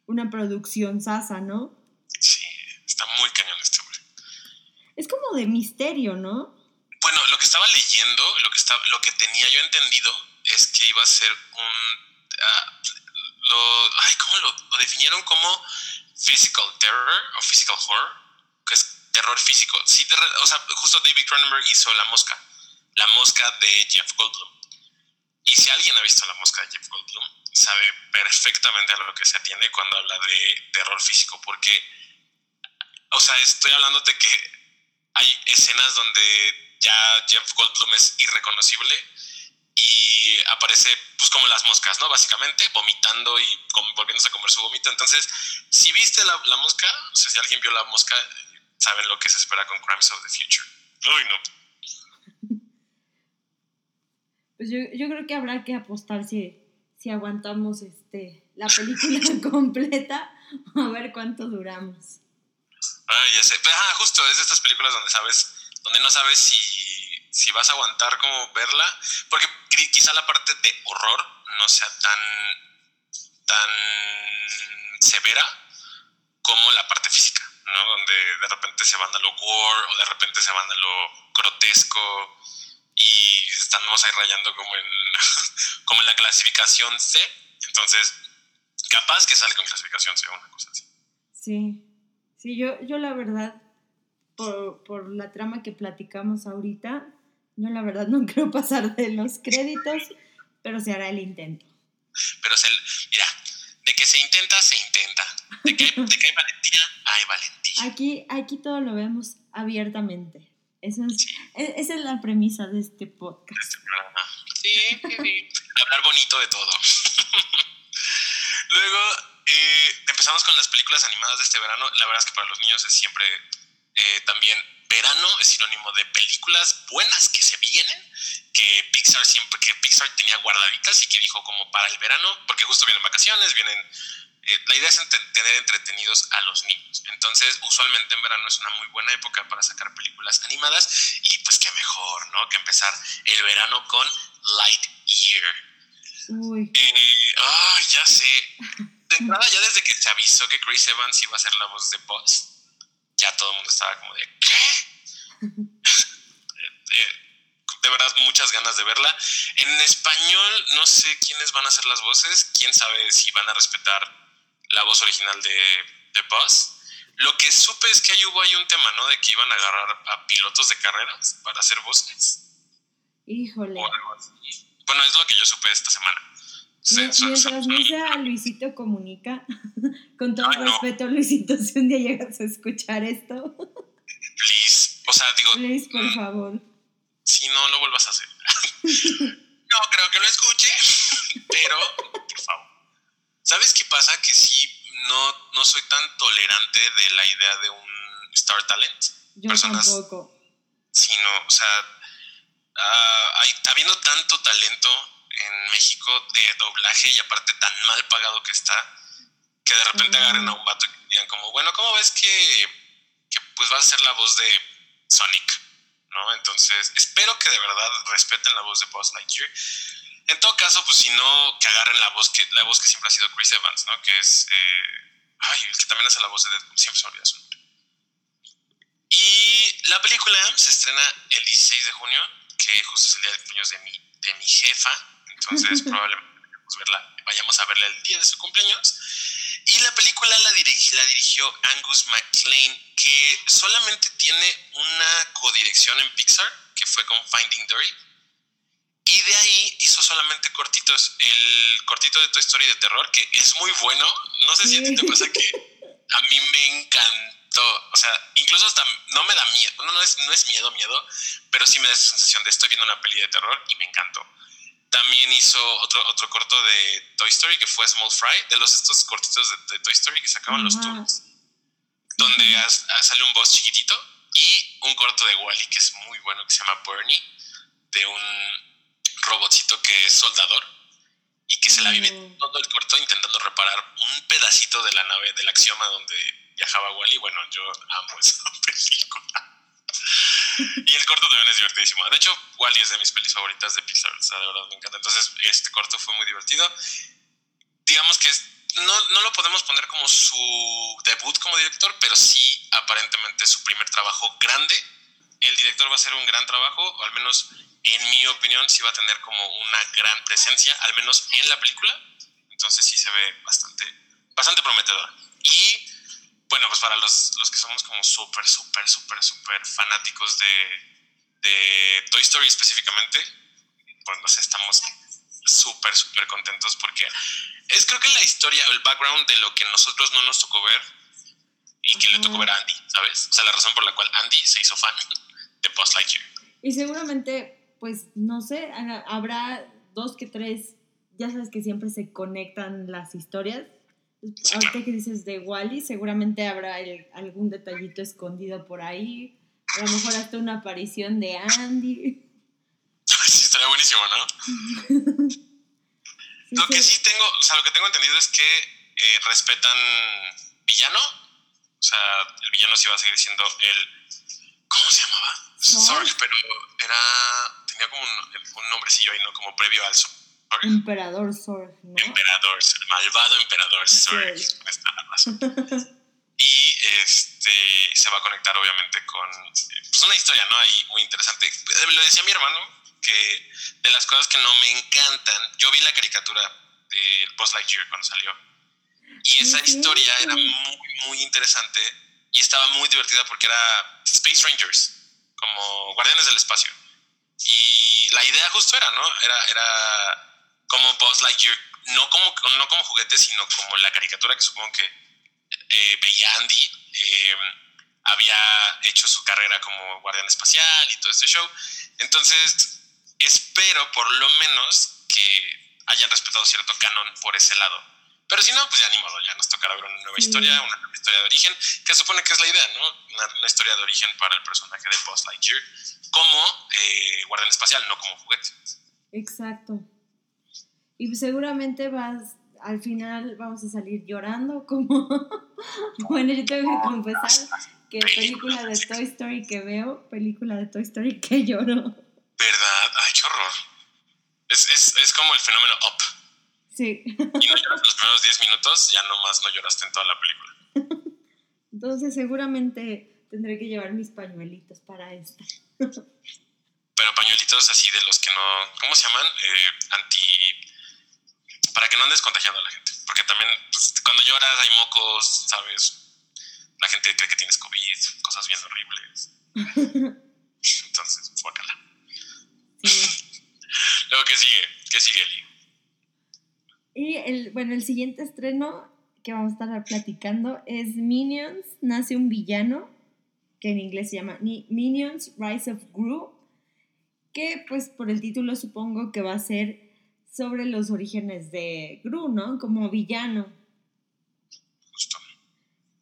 una producción sasa, ¿no? Sí, está muy cañón este hombre. Es como de misterio, ¿no? Bueno, lo que estaba leyendo, lo que, estaba, lo que tenía yo entendido es que iba a ser un... ah, lo, ay, ¿Cómo lo, lo definieron como physical terror o physical horror? Que es terror físico. Sí, o sea, justo David Cronenberg hizo La Mosca. La Mosca de Jeff Goldblum. Y si alguien ha visto La Mosca de Jeff Goldblum, sabe perfectamente a lo que se atiene cuando habla de terror físico. Porque, o sea, estoy hablándote que hay escenas donde ya Jeff Goldblum es irreconocible y aparece pues como las moscas, ¿no? Básicamente, vomitando y volviéndose a comer su vómito. Entonces, si viste la, mosca, o sea, si alguien vio la mosca, saben lo que se espera con Crimes of the Future. Uy, no. Pues yo, yo creo que habrá que apostar si, aguantamos este, la película completa a ver cuánto duramos. Ay, ya sé. Pero, ah, justo, es de estas películas donde sabes, donde no sabes si, si vas a aguantar como verla, porque qui- quizá la parte de horror no sea tan, tan severa como la parte física, ¿no? Donde de repente se van a lo gore o de repente se van a lo grotesco y estamos ahí rayando como en, como en la clasificación C. Entonces, capaz que sale con clasificación C una cosa así. Sí, sí, yo, yo la verdad, por, por la trama que platicamos ahorita, yo la verdad no creo pasar de los créditos, pero se hará el intento. Pero se, mira, de que se intenta, se intenta. De que, de que hay valentía, hay valentía. Aquí, aquí todo lo vemos abiertamente. Eso es, e- esa es la premisa de este podcast. Sí, sí, sí. Hablar bonito de todo. Luego, eh, empezamos con las películas animadas de este verano. La verdad es que para los niños es siempre eh, también verano, es sinónimo de películas buenas que se vienen, que Pixar siempre, que Pixar tenía guardaditas y que dijo como para el verano, porque justo vienen vacaciones, vienen... eh, la idea es tener entretenidos a los niños. Entonces, usualmente en verano es una muy buena época para sacar películas animadas y pues qué mejor, ¿no? Que empezar el verano con Lightyear. Uy, Eh, ya sé. De entrada, ya desde que se avisó que Chris Evans iba a ser la voz de Buzz, ya todo el mundo estaba como de ¿qué? Eh, eh, de verdad, muchas ganas de verla. En español, no sé quiénes van a ser las voces. Quién sabe si van a respetar la voz original de, de Buzz. Lo que supe es que ahí hubo ahí un tema, ¿no? De que iban a agarrar a pilotos de carreras para hacer voces. híjole. O algo así. Bueno, es lo que yo supe esta semana. Mientras no sea Luisito Comunica, con todo Ay, no. respeto, Luisito, si un día llegas a escuchar esto, please. O sea, digo, please, por favor. si no lo vuelvas a hacer. no creo que lo escuche, pero por favor. ¿Sabes qué pasa? Que sí, no, no soy tan tolerante de la idea de un Star Talent. Yo Personas- tampoco. sino, o sea, hay, habiendo tanto talento en México de doblaje y aparte tan mal pagado que está, que de repente agarren a un vato y digan como, bueno, ¿cómo ves que, que pues va a ser la voz de Sonic? ¿No? Entonces, espero que de verdad respeten la voz de Buzz Lightyear. En todo caso, pues si no, que agarren la voz que, la voz que siempre ha sido Chris Evans, ¿no? Que es, eh, ay, el que también hace la voz de Deadpool, siempre se me olvida su nombre. Y la película se estrena el 16 de junio, que justo es el día de cumpleaños de mi, de mi jefa. Entonces, probablemente vayamos a verla, vayamos a verla el día de su cumpleaños. Y la película la, dirigi- la dirigió Angus MacLean, que solamente tiene una codirección en Pixar, que fue con Finding Dory. Y de ahí hizo solamente cortitos. El cortito de Toy Story de terror, que es muy bueno. No sé si a ti te pasa que a mí me encantó. O sea, incluso hasta no me da miedo. No, no, es, no es miedo, miedo, pero sí me da esa sensación de estoy viendo una peli de terror y me encantó. También hizo otro, otro corto de Toy Story que fue Small Fry, de los estos cortitos de, de Toy Story que sacaban los tours, donde ah, sale un boss chiquitito y un corto de Wally que es muy bueno que se llama Bernie, de un robotcito que es soldador y que se la vive Mm. todo el corto intentando reparar un pedacito de la nave del axioma donde viajaba Wally. Bueno, yo amo esa película. Y el corto también es divertidísimo. De hecho, Wally es de mis pelis favoritas de Pixar. O sea, de verdad me encanta. Entonces, este corto fue muy divertido. Digamos que es- no, no lo podemos poner como su debut como director, pero sí aparentemente su primer trabajo grande. El director va a hacer un gran trabajo, o al menos en mi opinión, sí va a tener como una gran presencia, al menos en la película. Entonces sí se ve bastante, bastante prometedora. Y bueno, pues para los, los que somos como súper, súper, súper, súper fanáticos de, de Toy Story específicamente, pues no sé, estamos súper, súper contentos porque es creo que la historia, el background de lo que nosotros no nos tocó ver y que le tocó ver a Andy, ¿sabes? O sea, la razón por la cual Andy se hizo fan de Buzz Lightyear. Y seguramente, pues, no sé, ha- habrá dos que tres, ya sabes que siempre se conectan las historias. Sí, Ahorita claro. que dices de Wally, seguramente habrá el- algún detallito escondido por ahí. A lo mejor hasta una aparición de Andy. Sí, estaría buenísimo, ¿no? Sí, Lo que sí. sí tengo, o sea, lo que tengo entendido es que eh, respetan villano. O sea, el villano sí va a seguir siendo el. ¿Cómo se llamaba? Zorg, pero era. Tenía como un, un nombrecillo ahí, ¿no? Como previo al Zorg. Emperador Zorg, ¿no? Emperador, el malvado emperador razón. Y este se va a conectar obviamente con eh, pues una historia, ¿no? Ahí muy interesante. Eh, Lo decía mi hermano, que de las cosas que no me encantan, yo vi la caricatura de Buzz Lightyear cuando salió. Y esa historia era muy, muy interesante y estaba muy divertida porque era Space Rangers, como guardianes del espacio. Y la idea justo era, ¿no? Era, era como Buzz Lightyear, no como, no como juguete, sino como la caricatura que supongo que eh, veía Andy. eh, había hecho su carrera como guardián espacial y todo este show. Entonces, espero por lo menos que hayan respetado cierto canon por ese lado. Pero si no, pues ya ni modo, ya nos tocará ver una nueva historia, una nueva historia de origen, que supone que es la idea, ¿no? Una, una historia de origen para el personaje de Buzz Lightyear como eh, guardián espacial, no como juguete. Exacto. Y seguramente vas, al final vamos a salir llorando como... bueno, yo tengo que confesar que película de Toy Story que veo, película de Toy Story que lloro. ¿Verdad? Ay, qué horror. Es, es, es como el fenómeno Up. Sí. Y no lloras los primeros 10 minutos, ya nomás no lloraste en toda la película. Entonces seguramente tendré que llevar mis pañuelitos para esta. Pero pañuelitos así de los que no. ¿Cómo se llaman? Eh, anti. Para que no andes contagiando a la gente. Porque también pues, cuando lloras hay mocos, ¿sabes? La gente cree que tienes COVID, cosas bien horribles. Entonces, guácala. Sí. Luego, ¿qué sigue? ¿Qué sigue, Eli? Y el, bueno, el siguiente estreno que vamos a estar platicando es Minions, nace un villano, que en inglés se llama Ni- Minions Rise of Gru, que pues por el título supongo que va a ser sobre los orígenes de Gru, ¿no? Como villano.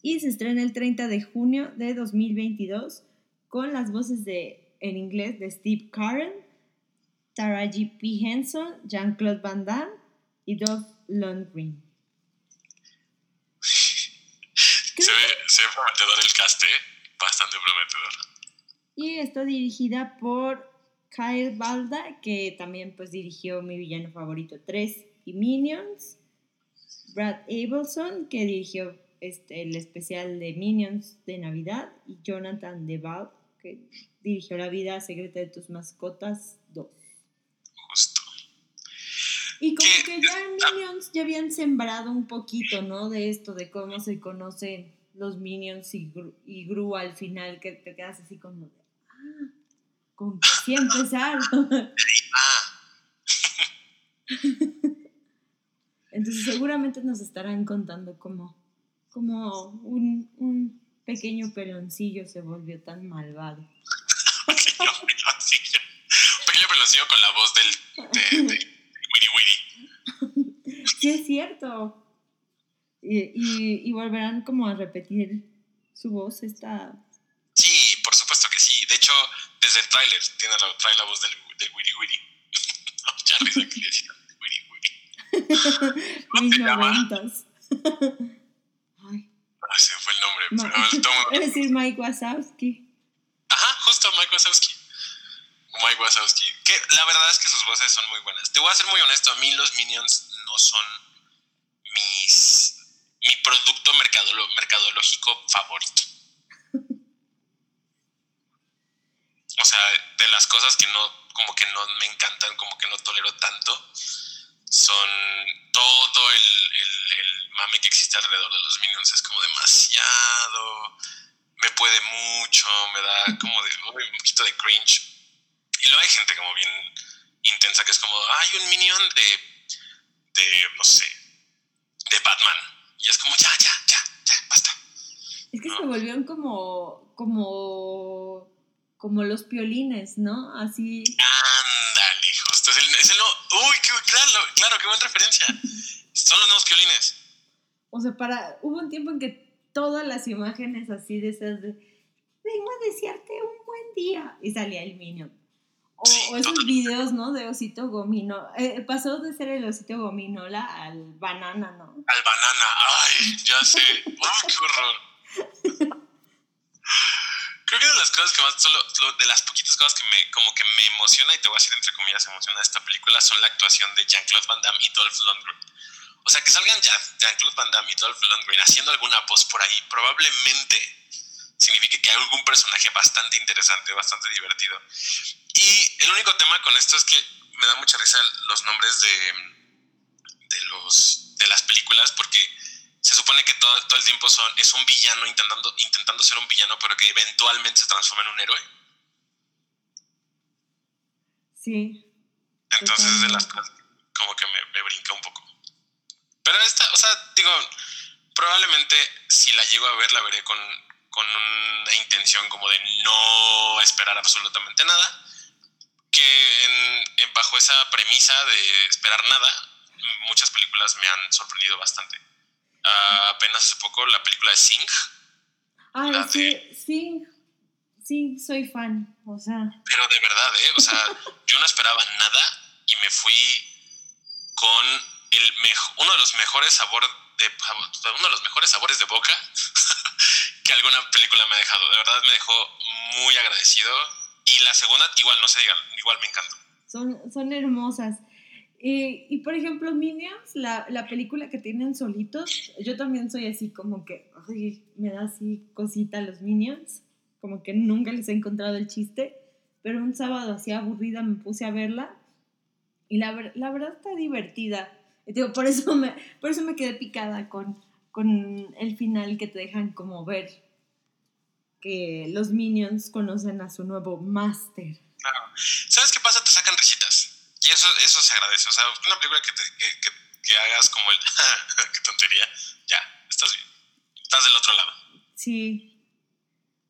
Y se estrena el 30 de junio de 2022 con las voces de, en inglés de Steve Carell, Taraji P. Henson, Jean-Claude Van Damme y Dolph Lundgren. Se ve, se ve prometedor el cast, ¿eh? Bastante prometedor. Y está dirigida por Kyle Balda, que también pues dirigió mi villano favorito 3 y Minions. Brad Abelson, que dirigió este, el especial de Minions de Navidad. Y Jonathan DeVal, que dirigió La vida secreta de tus mascotas 2. Y como Que- ya en Minions ya habían sembrado un poquito, ¿no? De esto, de cómo se conocen los Minions y Gru, y Gru al final, que te quedas así como de, ah, con que sí empezaron. Ah, Entonces seguramente nos estarán contando cómo, cómo un, un pequeño peloncillo se volvió tan malvado. pequeño peloncillo. Un pequeño peloncillo con la voz del. de, de. Sí es cierto. Y, y, y volverán como a repetir su voz esta... Sí, por supuesto que sí. De hecho, desde el tráiler tiene la, trae la voz del, del Wiri Wiri. Ya risa que decía Wiri Wiri. ¿Cómo se llama? Ay, Ah, se fue el nombre. Ma- Pero el tomo- es decir, Mike Wazowski. Ajá, justo Mike Wazowski. Mike Wazowski. Que la verdad es que sus voces son muy buenas. Te voy a ser muy honesto, a mí los Minions no son mis mi producto mercadolo- mercadológico favorito. O sea, de las cosas que no, como que no me encantan, como que no tolero tanto, son todo el, el, el mame que existe alrededor de los Minions. Es como demasiado, me puede mucho, me da como de uy, un poquito de cringe. Y luego hay gente como bien intensa que es como, hay un Minion de, de, no sé, de Batman. Y es como, ya, ya, ya, ya, basta. Es que No. se volvieron como, como, como los piolines, ¿no? Así, Ándale, justo. Es el, es el no- Uy, qué, claro, claro, qué buena referencia. Son los nuevos violines. o sea, para, hubo un tiempo en que todas las imágenes así de esas de, vengo a desearte un buen día, y salía el Minion. O, Sí, o esos totalmente. videos, ¿no? De osito gomino. Eh, pasó de ser el osito gominola al banana, ¿no? Al banana. Ay, ya sé. Uy, qué horror. Creo que de las cosas que más, solo lo- de las poquitas cosas que me, como que me emociona, y te voy a decir entre comillas, emociona esta película, son la actuación de Jean-Claude Van Damme y Dolph Lundgren. O sea, que salgan ya Jean-Claude Van Damme y Dolph Lundgren haciendo alguna voz por ahí, probablemente signifique que hay algún personaje bastante interesante, bastante divertido. Y el único tema con esto es que me da mucha risa los nombres de, de, los, de las películas porque se supone que todo, todo el tiempo son, es un villano intentando, intentando ser un villano, pero que eventualmente se transforma en un héroe. Sí. Entonces, de las cosas como que me, me brinca un poco. Pero esta, o sea, digo, probablemente si la llego a ver, la veré con, con una intención como de no esperar absolutamente nada. Que en, en- bajo esa premisa de esperar nada, muchas películas me han sorprendido bastante. Ah, apenas hace poco la película de Sing, La sí, de- sí, sí, soy fan. O sea, pero de verdad, ¿eh? O sea, yo no esperaba nada y me fui con el mejo- uno de los mejores sabores de uno de los mejores sabores de boca que alguna película me ha dejado. De verdad me dejó muy agradecido y la segunda igual no se diga, igual me encantó. son, son hermosas. Y, por ejemplo, Minions, la, la película que tienen solitos, yo también soy así como que, ay, me da así cosita los Minions, como que nunca les he encontrado el chiste, pero un sábado así aburrida me puse a verla y la, la verdad está divertida. Y digo, por, eso me, por eso me quedé picada con, con el final que te dejan como ver que los Minions conocen a su nuevo máster. Claro. ¿Sabes qué pasa? Te sacan risitas. Y eso, eso se agradece. O sea, una película que, te, que, que, que hagas como el qué tontería, ya, estás bien. Estás del otro lado. Sí.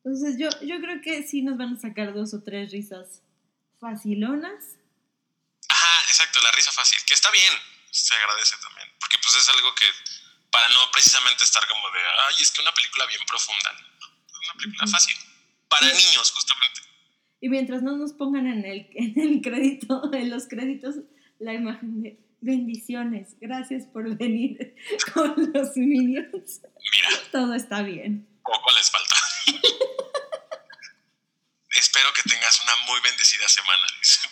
Entonces yo, yo creo que sí nos van a sacar dos o tres risas facilonas. Ajá, exacto, la risa fácil. que está bien, se agradece también, porque pues es algo que para no precisamente estar como de, ay, es que una película bien profunda, no, una película fácil, para niños justamente. Y mientras no nos pongan en el, en el crédito, en los créditos, la imagen de bendiciones, gracias por venir con los minions, Mira, todo está bien. poco les falta. Espero que tengas una muy bendecida semana, dice.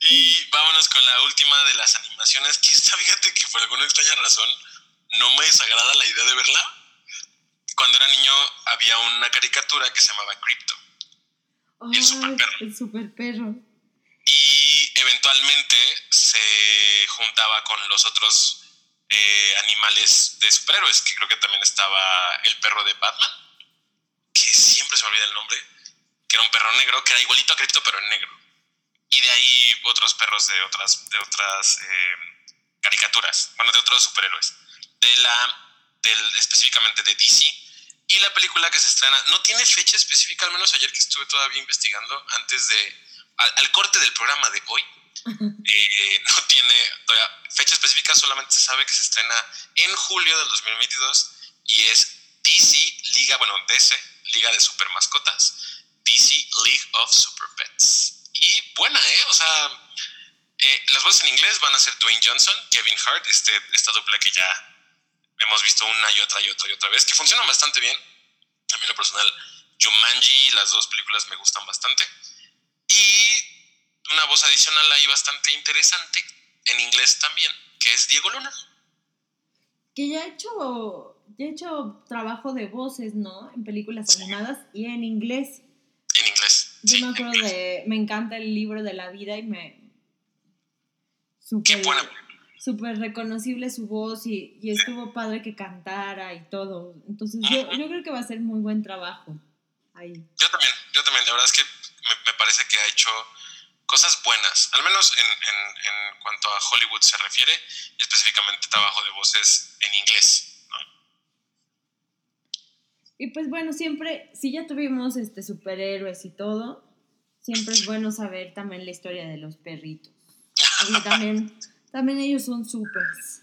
Y vámonos con la última de las animaciones, que esta, fíjate que por alguna extraña razón no me desagrada la idea de verla. Cuando era niño había una caricatura que se llamaba Crypto. El super perro. El super perro. Y eventualmente se juntaba con los otros eh, animales de superhéroes, que creo que también estaba el perro de Batman, que siempre se me olvida el nombre, que era un perro negro, que era igualito a Crypto, pero en negro. Y de ahí otros perros de otras, de otras eh, caricaturas, bueno, de otros superhéroes. De la, del, específicamente de DC. Y la película que se estrena no tiene fecha específica, al menos ayer que estuve todavía investigando, antes de, al, al corte del programa de hoy, eh, no tiene fecha específica, solamente se sabe que se estrena en julio del 2022 y es DC Liga, bueno, DC, Liga de Super Mascotas, DC League of Super Pets. Y buena, ¿eh? O sea, eh, las voces en inglés van a ser Dwayne Johnson, Kevin Hart, este, esta dupla que ya hemos visto una y otra y otra y otra vez, que funcionan bastante bien. A mí lo personal, Jumanji, las dos películas me gustan bastante. Y una voz adicional ahí bastante interesante, en inglés también, que es Diego Luna. Que ya ha hecho, ya ha hecho trabajo de voces, ¿no? En películas Sí. animadas y en inglés. En inglés. Yo sí, me acuerdo de. Me encanta el libro de la vida y me. Qué Súper buena película. Súper reconocible su voz y, y estuvo padre que cantara y todo. Entonces yo, yo creo que va a ser muy buen trabajo ahí. Yo también, yo también. La verdad es que me, me parece que ha hecho cosas buenas, al menos en, en- en cuanto a Hollywood se refiere, y específicamente trabajo de voces en inglés. ¿no? Y pues bueno, siempre, si ya tuvimos este superhéroes y todo, siempre es bueno saber también la historia de los perritos. Porque también, también ellos son supers.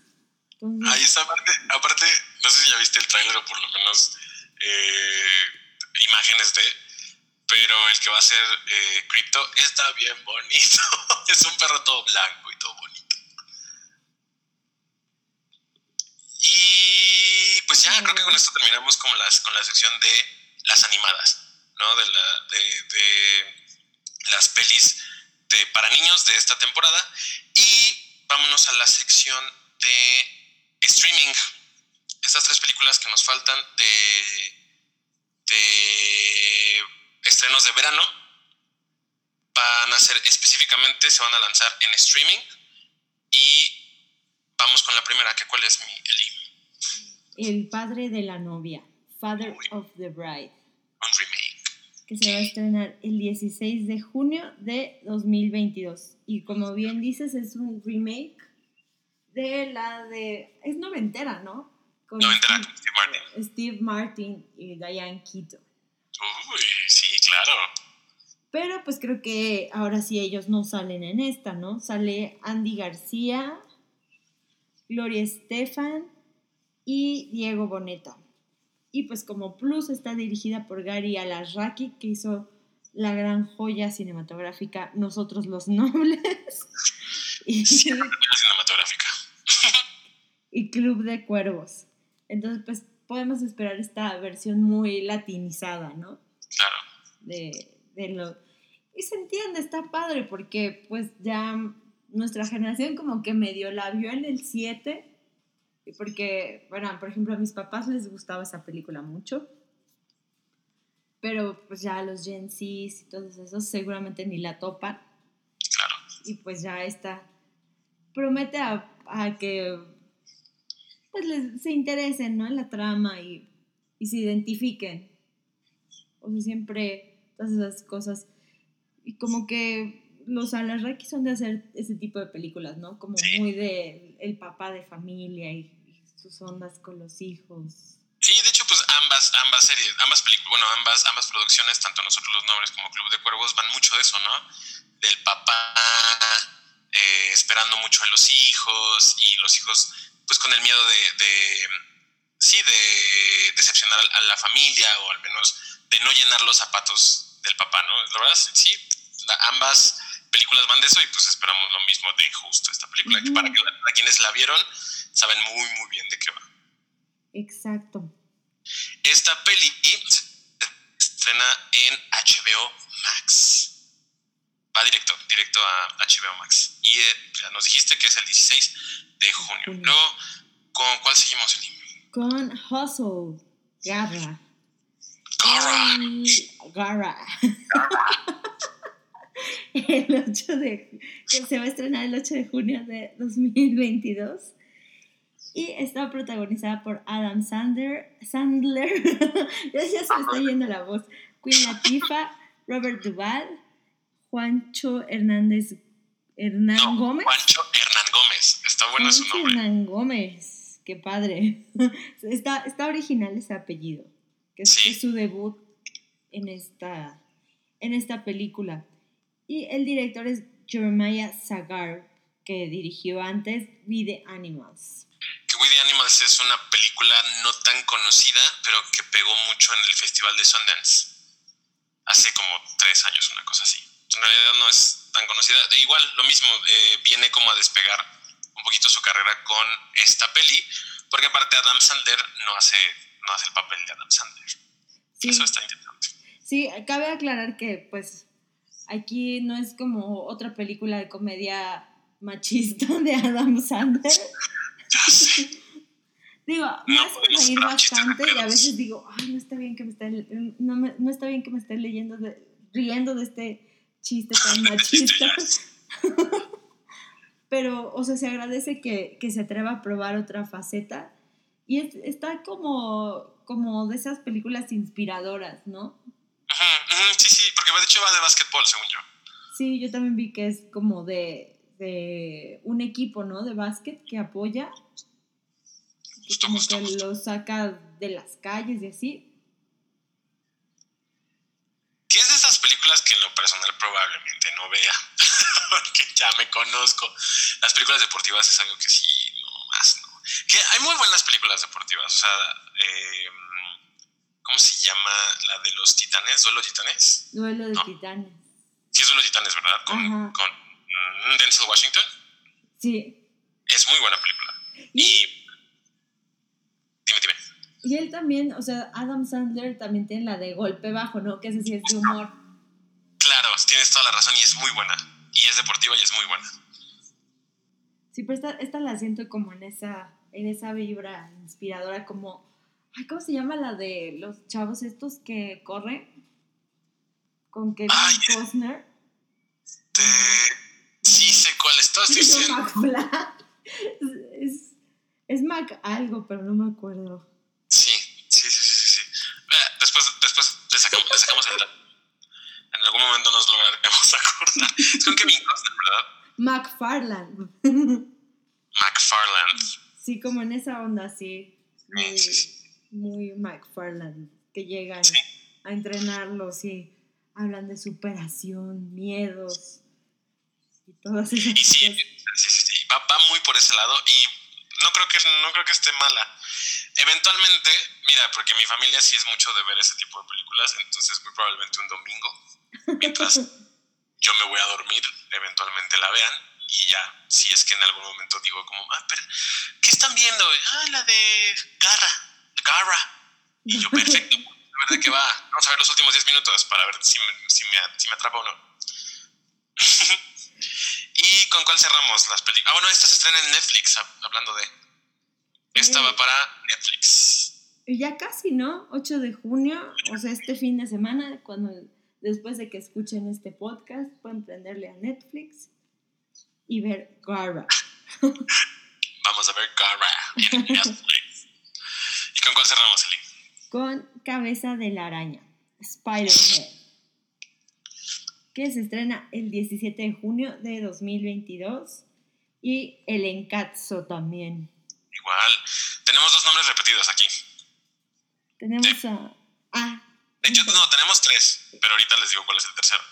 Ahí está, aparte, aparte, no sé si ya viste el tráiler o por lo menos eh, imágenes de, pero el que va a ser eh, Crypto está bien bonito. es un perro todo blanco y todo bonito. Y pues ya, creo que con esto terminamos con, las, con la sección de las animadas, ¿no? De, la, de, de las pelis de, para niños de esta temporada. Vámonos a la sección de streaming. Estas tres películas que nos faltan de, de estrenos de verano van a ser específicamente, se van a lanzar en streaming. Y vamos con la primera, que cuál es mi Eli. el padre de la novia, Father of the Bride, Un remake. Que se va a estrenar el 16 de junio de 2022. Y como bien dices, es un remake de la de... Es noventera, ¿no? Con Noventera, Steve, Steve Martin. Steve Martin y Diane Keaton. Uy, sí, claro. Pero pues creo que ahora sí ellos no salen en esta, ¿no? Sale Andy García, Gloria Estefan y Diego Boneta. Y pues como plus está dirigida por Gary Alarraqui, que hizo la gran joya cinematográfica Nosotros los Nobles y, película cinematográfica. y Club de Cuervos. Entonces pues podemos esperar esta versión muy latinizada, ¿no? Claro. de, de lo... Y se entiende, está padre, porque pues ya nuestra generación como que medio la vio en el 7, y porque, bueno, por ejemplo, a mis papás les gustaba esa película mucho, pero pues ya los Gen Zs y todos esos seguramente ni la topan, Claro. y pues ya está, promete a, a que pues les, se interesen, ¿no? En la trama y, y se identifiquen. O sea, siempre todas esas cosas. Y como que los Alarraqui son de hacer ese tipo de películas, ¿no? Como muy de el papá de familia y, y sus ondas con los hijos. Sí, de hecho, pues ambas, ambas series, ambas películas, bueno, ambas, ambas producciones, tanto Nosotros los Nombres como Club de Cuervos, van mucho de eso, ¿no? Del papá eh, esperando mucho a los hijos y los hijos, pues con el miedo de, de sí, de decepcionar a la familia o al menos de no llenar los zapatos del papá, ¿no? La verdad, sí, la- ambas películas van de eso y pues esperamos lo mismo de justo esta película, que para, que para quienes la vieron saben muy, muy bien de qué va. Exacto. Esta peli se estrena en HBO Max. Va directo, directo a HBO Max. Y eh, nos dijiste que es el 16 de junio. Junio. Luego, ¿con cuál seguimos, Eli? Con Hustle, Garra. Gara. Y- Garra. el 8 de que se va a estrenar el 8 de junio de 2022 y está protagonizada por Adam Sandler, Sandler, ya, se me está yendo la voz, Queen Latifah, Robert Duvall, Juancho Hernández Hernán No, Gómez. Juancho Hernán Gómez. Está bueno su nombre. Hernán Gómez, qué padre. Está, está original ese apellido, que es, Sí. es su debut en esta, en esta película. Y el director es Jeremiah Sagar, que dirigió antes the Animals. Que We the Animals es una película no tan conocida, pero que pegó mucho en el Festival de Sundance. Hace como tres años, una cosa así. En realidad no es tan conocida. Igual, lo mismo, eh, viene como a despegar un poquito su carrera con esta peli, porque aparte Adam Sandler no hace, no hace el papel de Adam Sandler. Sí, Eso está interesante. sí, cabe aclarar que pues aquí no es como otra película de comedia machista de Adam Sandler. Ya sé. Digo, me No hace reír bastante y a veces digo, ay, no está bien que me estén, no, me- no está bien que me estén leyendo, de- riendo de este chiste tan machista. Pero, o sea, se agradece que, que se atreva a probar otra faceta y es- está como, como de esas películas inspiradoras, ¿no? Sí, sí, porque de hecho va de básquetbol, según yo. Sí, yo también vi que es como de, de un equipo, ¿no? De básquet que apoya, Justo, como justo, que justo. lo saca de las calles y así. que es de esas películas que en lo personal probablemente no vea, porque ya me conozco. Las películas deportivas es algo que sí, no más, ¿no? Que hay muy buenas películas deportivas, o sea, eh, ¿cómo se llama la de los titanes? ¿Duelo de titanes? Duelo de No. titanes. Sí, es Duelo de titanes, ¿verdad? Con, con mm, Denzel Washington. Sí. Es muy buena película. Y. y él también, o sea, Adam Sandler también tiene la de golpe bajo, ¿no? Que ese sí es de humor. Claro, tienes toda la razón y es muy buena. Y es deportiva y es muy buena. Sí, pero esta, esta la siento como en esa, en esa vibra inspiradora, como, ay, ¿cómo se llama la de los chavos estos que corren? Con Kevin Ay, Costner. Te- Sí sé cuál es. Todo estoy Es diciendo. McFly. Es, es Mac algo, pero no me acuerdo. Sí, sí, sí, sí, sí. sí. Eh, después, después le sacamos, sacamos. En algún momento nos lograremos acordar. Es con Kevin Costner, ¿verdad? McFarland. McFarland. Sí, como en esa onda, sí. Muy, Sí, sí, muy McFarland. Que llegan Sí. a entrenarlos y hablan de superación, miedos y todas esas Y sí, cosas. sí, sí, sí. Va, va muy por ese lado y no creo que no creo que esté mala. Eventualmente, mira, porque mi familia sí es mucho de ver ese tipo de películas, entonces muy probablemente un domingo, mientras yo me voy a dormir, eventualmente la vean y ya, si es que en algún momento digo como, ah, pero, ¿qué están viendo? Ah, la de Garra, Garra. Y yo, perfecto, a ver de qué va. Vamos a ver los últimos 10 minutos para ver si me, si me, si me atrapa o no. ¿Y con cuál cerramos las películas? Ah, bueno, esta se estrena en Netflix, hab- hablando de... Esta va para Netflix. Y ya casi, ¿no? 8 de junio, o sea, este fin de semana, cuando después de que escuchen este podcast, pueden prenderle a Netflix y ver Garra. Vamos a ver Gara en Netflix. ¿Y con cuál cerramos, Eli? con Cabeza de la Araña, Spider-Head, que se estrena el 17 de junio de 2022 y El Encatzo también. Igual. Tenemos dos nombres repetidos aquí. Tenemos a... Ah, De hecho, no, tenemos tres, pero ahorita les digo cuál es el tercero.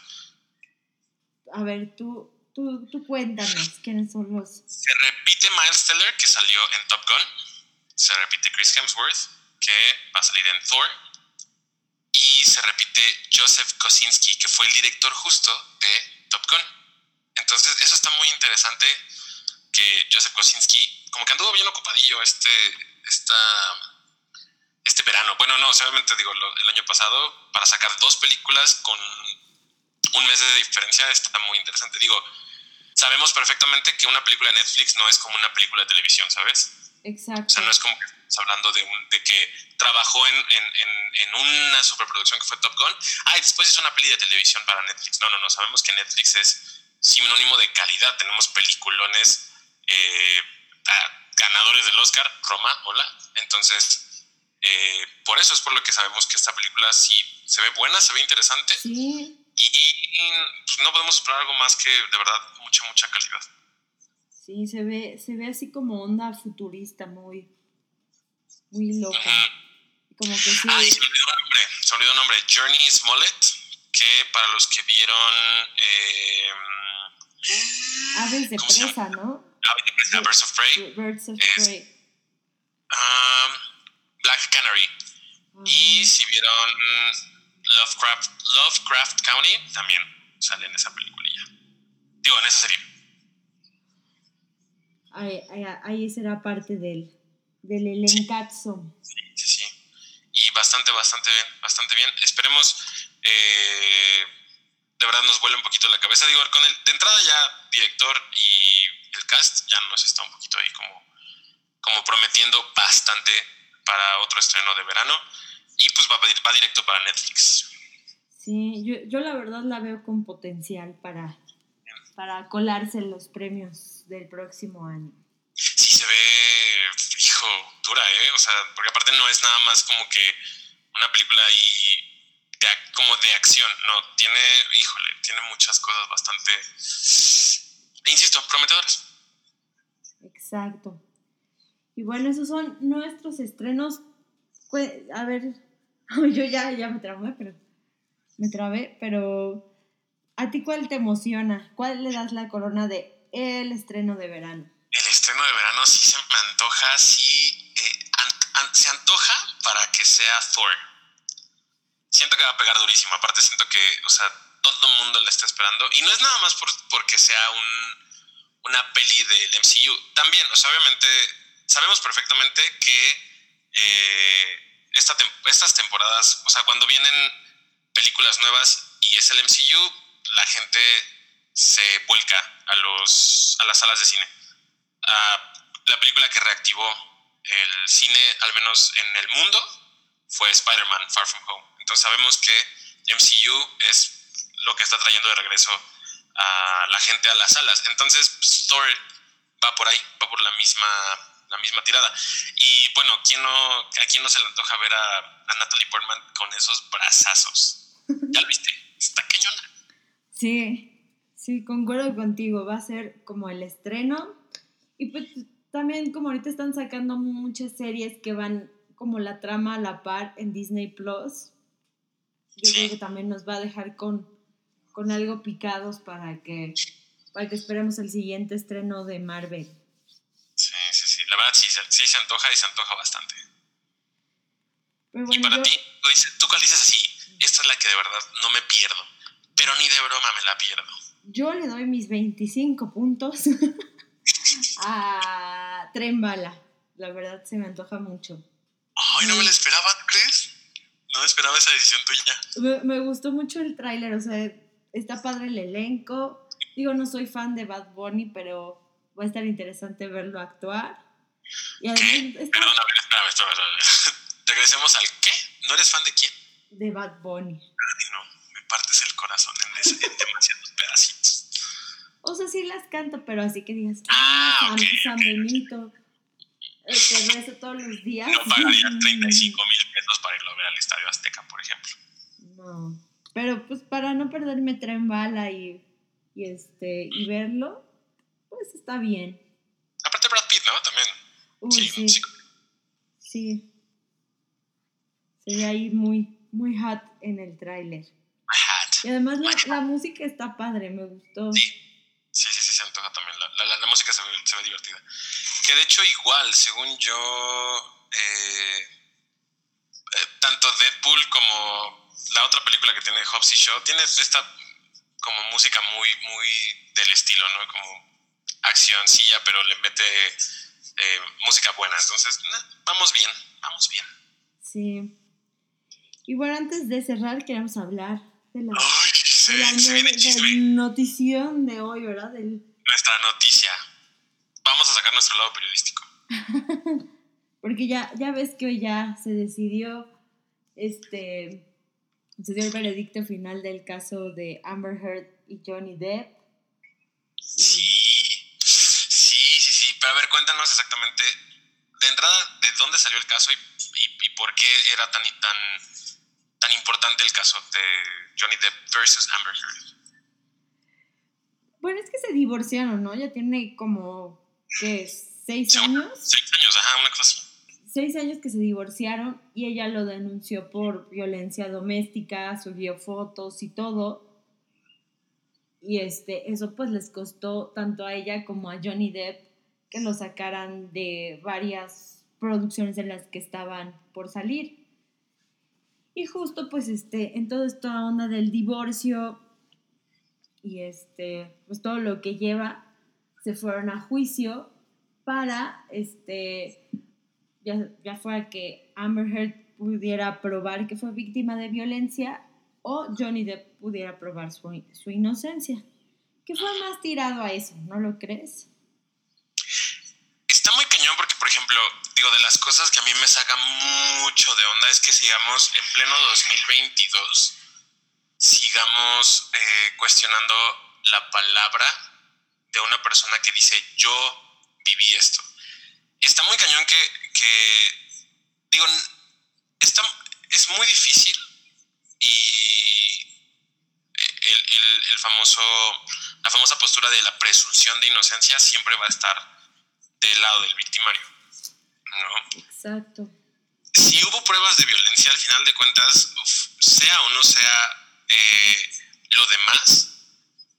a ver, tú, tú, tú cuéntanos quiénes son los... Se repite Miles Teller, que salió en Top Gun. Se repite Chris Hemsworth, que va a salir en Thor. Y se repite Joseph Kosinski, que fue el director justo de Top Gun. Entonces, eso está muy interesante, que Joseph Kosinski, como que anduvo bien ocupadillo este, esta, este verano. Bueno, no, obviamente digo, lo- el año pasado, para sacar dos películas con un mes de diferencia, está muy interesante. Digo, sabemos perfectamente que una película de Netflix no es como una película de televisión, ¿sabes? Exacto. O sea, no es como que estamos hablando de, un, de que trabajó en, en, en, en una superproducción que fue Top Gun. Ah, y después hizo una peli de televisión para Netflix. No, no, no. Sabemos que Netflix es sinónimo de calidad. Tenemos peliculones eh, ganadores del Oscar. Roma, hola. Entonces, eh, por eso es por lo que sabemos que esta película sí se ve buena, se ve interesante. Sí, Y, y, pues, no podemos esperar algo más que de verdad mucha, mucha calidad. sí, se ve, se ve así como onda futurista, muy, muy loca. Ujú. Como que sí. Ah, y se olvidó el nombre. Se olvidó el nombre. Journey Smollett, que para los que vieron. Eh, Aves de presa, ¿no? Presa, Birds of Prey. Birds of Es- Prey. um, Black Canary. Y si vieron Lovecraft, Lovecraft County, también sale en esa peliculilla. Digo, en esa serie. Ahí, ahí, ahí será parte del, del elencazo. Sí, sí, sí. Y bastante, bastante bien, bastante bien. Esperemos, eh, de verdad nos vuele un poquito la cabeza. Digo, con el, de entrada ya director y el cast ya nos está un poquito ahí como, como prometiendo bastante para otro estreno de verano. Y pues va, va directo para Netflix. Sí, yo, yo la verdad la veo con potencial para, para colarse en los premios del próximo año. Sí se ve, hijo, dura, ¿eh? O sea, porque aparte no es nada más como que una película ahí de, como de acción, no, tiene, híjole, tiene muchas cosas bastante, insisto, prometedoras. Exacto. Y bueno, esos son nuestros estrenos. Cue- A ver, yo ya, ya me trabé, pero me trabé, pero ¿a ti cuál te emociona? ¿Cuál le das la corona de el estreno de verano? El estreno de verano sí se me antoja, sí, eh, an- an- se antoja para que sea Thor. Siento que va a pegar durísimo, aparte siento que, o sea, todo el mundo la está esperando. Y no es nada más por, porque sea un, una peli del MCU. También, o sea, obviamente sabemos perfectamente que eh, esta tem- estas temporadas, o sea, cuando vienen películas nuevas y es el MCU, la gente se vuelca a, los, a las salas de cine. La película que reactivó el cine, al menos en el mundo, fue Spider-Man Far From Home. Entonces sabemos que MCU es lo que está trayendo de regreso a la gente a las salas. Entonces pues, Thor va por ahí, va por la misma, la misma tirada. Y bueno, ¿quién no, ¿a quién no se le antoja ver a, a Natalie Portman con esos brazazos? ¿Ya lo viste? Está cañona. Sí, sí, concuerdo contigo. Va a ser como el estreno. Y pues también como ahorita están sacando muchas series que van como la trama a la par en Disney Plus. Yo Sí. creo que también nos va a dejar con, con algo picados para que, para que esperemos el siguiente estreno de Marvel. Sí, sí, sí. La verdad sí, se- sí se antoja y se antoja bastante. Pero y bueno, para yo- ti, tú, cuál dices así, esta es la que de verdad no me pierdo, pero ni de broma me la pierdo. Yo le doy mis 25 puntos a Tren Bala. La verdad se me antoja mucho. Ay, no me la esperaba, ¿tú crees? No esperaba esa decisión tuya. Me, me gustó mucho el tráiler, o sea, está padre el elenco. Digo, no soy fan de Bad Bunny, pero va a estar interesante verlo actuar. Y ¿Qué? además está Perdón, a ver, espérame, espérame, espérame. Regresemos al qué. ¿No eres fan de quién? de Bad Bunny. Ay, no, me partes el corazón en, ese- en demasiados pedacitos. O sea, sí las canto, pero así que digas, Ah, ah, San, ok, San ok. Benito, eh, te rezo todos los días. No pagaría 35 mil pesos para irlo a ver al Estadio Azteca, por ejemplo. No, pero pues para no perderme tren bala y, y este y verlo, pues está bien. Aparte Brad Pitt, ¿no? También. Uy, Sí, sí, sí. Se ve ahí muy, muy hot en el tráiler. Y además la, la música está padre, me gustó. Sí, sí, sí, sí, se antoja también. La, la- la- la música se ve, se ve divertida. Que de hecho, igual, según yo, eh, eh, tanto Deadpool como la otra película que tiene Hobbs y Shaw tiene esta como música muy, muy del estilo, ¿no? Como accioncilla, pero le mete eh, música buena. Entonces, nah, vamos bien, vamos bien. Sí. Y bueno, antes de cerrar, queremos hablar de la, Ay, se, de la se viene notición de hoy, ¿verdad? Del, Nuestra noticia. Vamos a sacar nuestro lado periodístico. porque ya, ya ves que hoy ya se decidió, este, se dio el veredicto final del caso de Amber Heard y Johnny Depp. Sí, sí, sí, sí. Pero a ver, cuéntanos exactamente, de entrada, de dónde salió el caso y, y- y por qué era tan, tan, tan importante el caso de Johnny Depp versus Amber Heard. Bueno, es que se divorciaron, ¿no? Ya tiene como, ¿qué? ¿Seis Sí, años? Seis años, ajá, una cosa así. Seis años que se divorciaron y ella lo denunció por violencia doméstica, subió fotos y todo. Y este, eso pues les costó tanto a ella como a Johnny Depp que lo sacaran de varias producciones en las que estaban por salir. Y justo pues este, en toda esta onda del divorcio y este, pues todo lo que lleva, se fueron a juicio para este, ya, ya fuera que Amber Heard pudiera probar que fue víctima de violencia o Johnny Depp pudiera probar su, su inocencia. Que fue más tirado a eso, ¿no lo crees? Está muy cañón porque, por ejemplo, digo, de las cosas que a mí me saca mucho de onda es que sigamos en pleno 2022, sigamos eh, cuestionando la palabra de una persona que dice yo viví esto. Está muy cañón que, que digo, está, es muy difícil y el, el- el famoso, la famosa postura de la presunción de inocencia siempre va a estar del lado del victimario. ¿no? Exacto. Si hubo pruebas de violencia, al final de cuentas, uf, sea o no sea eh, lo demás,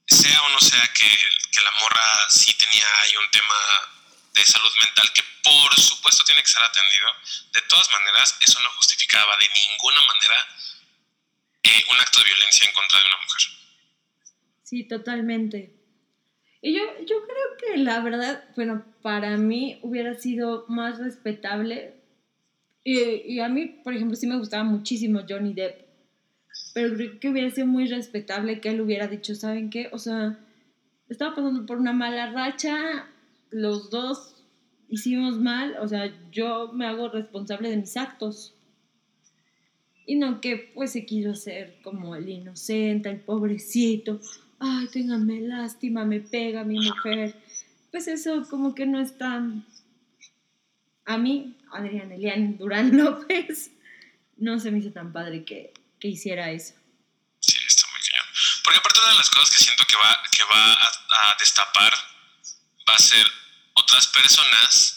sea o no sea que, que la morra sí tenía ahí un tema de salud mental que por supuesto tiene que ser atendido, de todas maneras eso no justificaba de ninguna manera eh, un acto de violencia en contra de una mujer. Sí, totalmente. Y yo, yo creo que la verdad, bueno, para mí hubiera sido más respetable. Y, y a mí, por ejemplo, sí me gustaba muchísimo Johnny Depp. Pero creo que hubiera sido muy respetable que él hubiera dicho, ¿saben qué? O sea, estaba pasando por una mala racha, los dos hicimos mal, o sea, yo me hago responsable de mis actos. Y no que pues se quiso hacer como el inocente, el pobrecito. Ay, ténganme lástima, me pega mi mujer. Pues eso como que no es tan... A mí, Adrián Elian Durán López, no se me hizo tan padre que, que hiciera eso. Sí, está muy cañón. Porque aparte de las cosas que siento que va, que va a destapar va a ser otras personas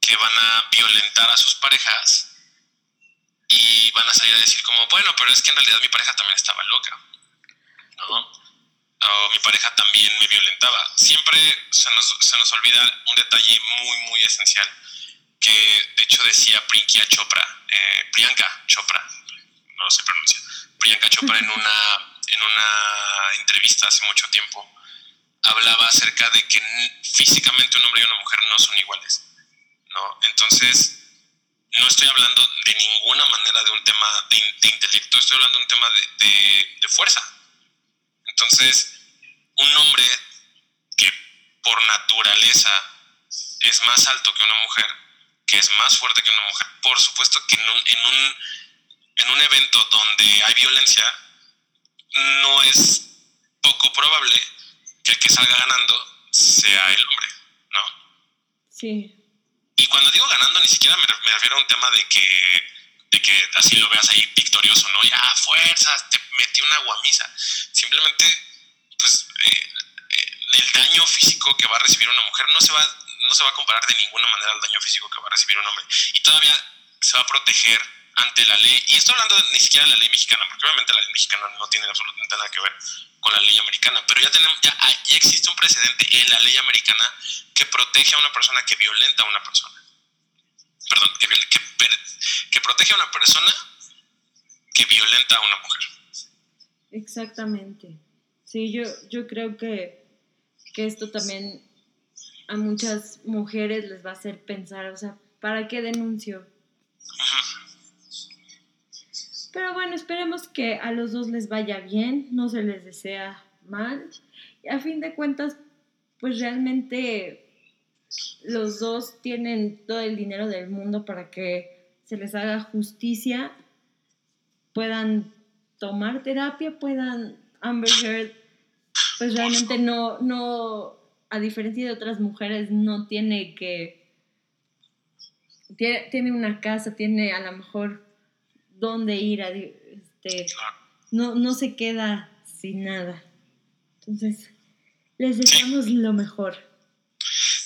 que van a violentar a sus parejas y van a salir a decir como, bueno, pero es que en realidad mi pareja también estaba loca, ¿no? O mi pareja también me violentaba. Siempre se nos, se nos olvida un detalle muy, muy esencial que de hecho decía Priyanka Chopra, eh, Priyanka Chopra, no se pronuncia, Priyanka Chopra en una, en una entrevista hace mucho tiempo hablaba acerca de que físicamente un hombre y una mujer no son iguales, ¿no? Entonces, no estoy hablando de ninguna manera de un tema de, de intelecto, estoy hablando de un tema de, de- de fuerza. Entonces, un hombre que por naturaleza es más alto que una mujer, que es más fuerte que una mujer, por supuesto que en un, en un, en un evento donde hay violencia, no es poco probable que el que salga ganando sea el hombre, ¿no? Sí, Y cuando digo ganando, ni siquiera me, refiero a un tema de que, de que así lo veas ahí victorioso, ¿no? Ya, fuerzas, te metí una guamisa. Simplemente, pues, eh, eh, el daño físico que va a recibir una mujer no se, va, no se va a comparar de ninguna manera al daño físico que va a recibir un hombre. Y todavía se va a proteger ante la ley, y estoy hablando ni siquiera de la ley mexicana, porque obviamente la ley mexicana no tiene absolutamente nada que ver con la ley americana, pero ya, tenemos, ya, hay- ya existe un precedente en la ley americana que protege a una persona que violenta a una persona. Perdón, que, que, que protege a una persona que violenta a una mujer. Exactamente. Sí, yo, yo creo que, que esto también a muchas mujeres les va a hacer pensar, o sea, ¿para qué denuncio? Pero bueno, esperemos que a los dos les vaya bien, no se les desea mal. Y a fin de cuentas, pues realmente los dos tienen todo el dinero del mundo para que se les haga justicia, puedan tomar terapia, puedan Amber Heard, pues realmente no, no, a diferencia de otras mujeres, no tiene que, tiene, tiene una casa, tiene a lo mejor dónde ir, a, este, no, no se queda sin nada. Entonces, les deseamos lo mejor.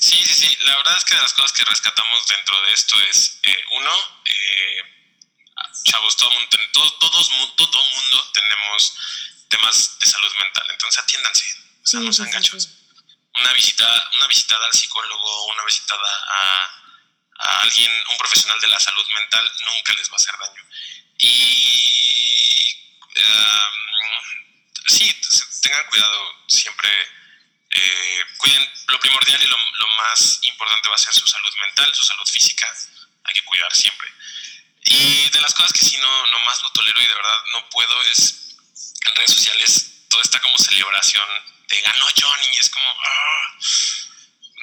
Sí, sí, sí. La verdad es que de las cosas que rescatamos dentro de esto es, eh, uno, eh, chavos, todo mundo, todo, todos, todo mundo tenemos temas de salud mental, entonces atiéndanse, o sea, Sí, no sean sí, gachos. sí. Una visitada, una visitada al psicólogo, una visitada a, a alguien, un profesional de la salud mental, nunca les va a hacer daño. Y um, sí, tengan cuidado siempre. eh, cuiden lo primordial y lo, lo más importante va a ser su salud mental, su salud física. Hay que cuidar siempre. Y de las cosas que sí no, no más no tolero y de verdad no puedo es en redes sociales todo está como celebración de ganó Johnny es como ah.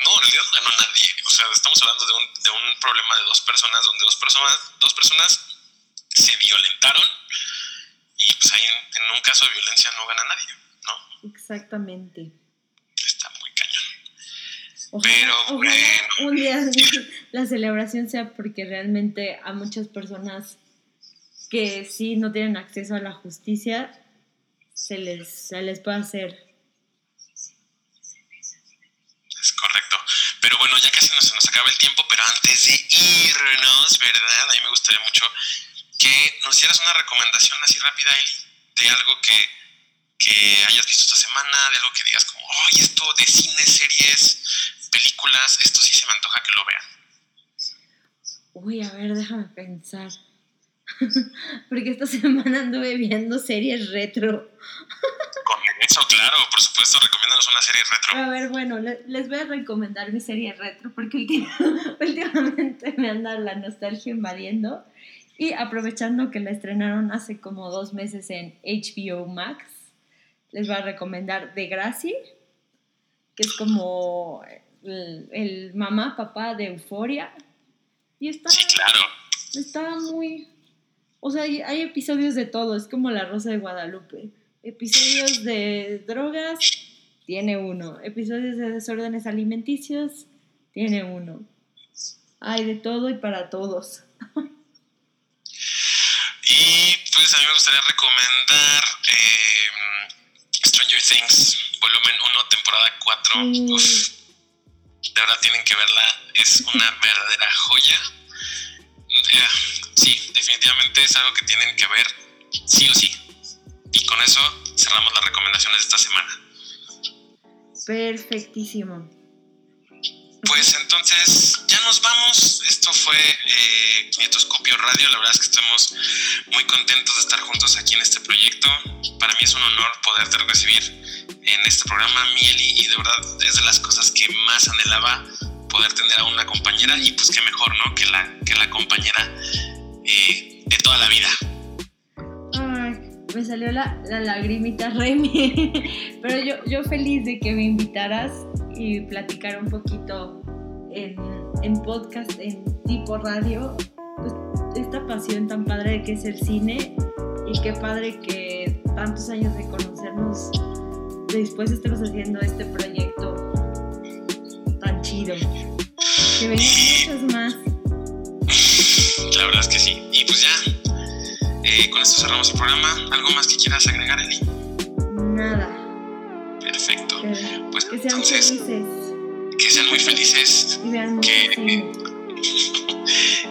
no en realidad ganó nadie o sea estamos hablando de un, de un problema de dos personas donde dos personas dos personas se violentaron y pues ahí en, en un caso de violencia no gana nadie no Exactamente. está muy cañón Ojalá, Pero ojalá bueno. un día la celebración sea porque realmente a muchas personas que sí no tienen acceso a la justicia se les, se les puede hacer. Es correcto. Pero bueno, ya casi nos, se nos acaba el tiempo, pero antes de irnos, ¿verdad? A mí me gustaría mucho que nos hicieras una recomendación así rápida, Eli, de algo que, que hayas visto esta semana, de algo que digas como, oye, esto de cine, series, películas, esto sí se me antoja que lo vean. Uy, a ver, déjame pensar. porque esta semana anduve viendo series retro. Con eso, claro, por supuesto, recomiéndanos una serie retro. A ver, bueno, le- les voy a recomendar mi serie retro porque últimamente me anda la nostalgia invadiendo. Y aprovechando que la estrenaron hace como dos meses en HBO Max, les voy a recomendar The Gracie, que es como el, el mamá, papá de Euforia. Y está, Sí, claro. está muy... O sea, hay, hay episodios de todo, es como La Rosa de Guadalupe. Episodios de drogas, tiene uno. Episodios de desórdenes alimenticios, tiene uno. Hay de todo y para todos. Pues a mí me gustaría recomendar eh, Stranger Things, volumen 1, temporada 4. Mm. Uf, de verdad tienen que verla, es una verdadera joya. Eh, sí, definitivamente es algo que tienen que ver, sí o sí. Y con eso cerramos las recomendaciones de esta semana. Perfectísimo. Pues entonces ya nos vamos. Esto fue eh, Kinetoscopio Radio. La verdad es que estamos muy contentos de estar juntos aquí en este proyecto. Para mí es un honor poderte recibir en este programa, Mieli, y de verdad es de las cosas que más anhelaba poder tener a una compañera y pues qué mejor, ¿no? Que la, que la compañera eh, de toda la vida. Me salió la, la lagrimita Remy. Pero yo, yo feliz de que me invitaras y platicar un poquito en, en podcast, en tipo radio, pues esta pasión tan padre que es el cine y qué padre que tantos años de conocernos después estemos haciendo este proyecto tan chido. Que vengan muchos más. La verdad es que sí. Y pues ya, eh, con esto cerramos el programa. ¿Algo más que quieras agregar, Eli? Nada. Perfecto. Pues que sean entonces, felices que sean muy felices y vean que-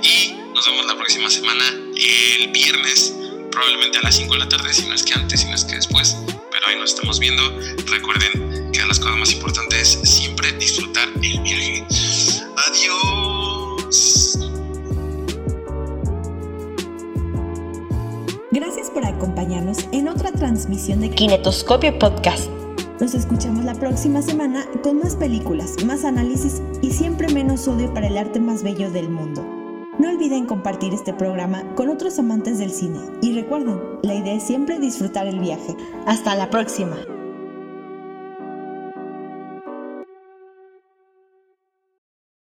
y nos nos vemos la próxima semana, el viernes, probablemente a las 5 de la tarde, si no es que antes, si no es que después, pero ahí nos estamos viendo. Recuerden que las cosas más importantes es siempre disfrutar el viaje. Adiós. Gracias por acompañarnos en otra transmisión de Kinetoscopio Podcast. Nos escuchamos la próxima semana con más películas, más análisis y siempre menos odio para el arte más bello del mundo. No olviden compartir este programa con otros amantes del cine y recuerden, la idea es siempre disfrutar el viaje. Hasta la próxima.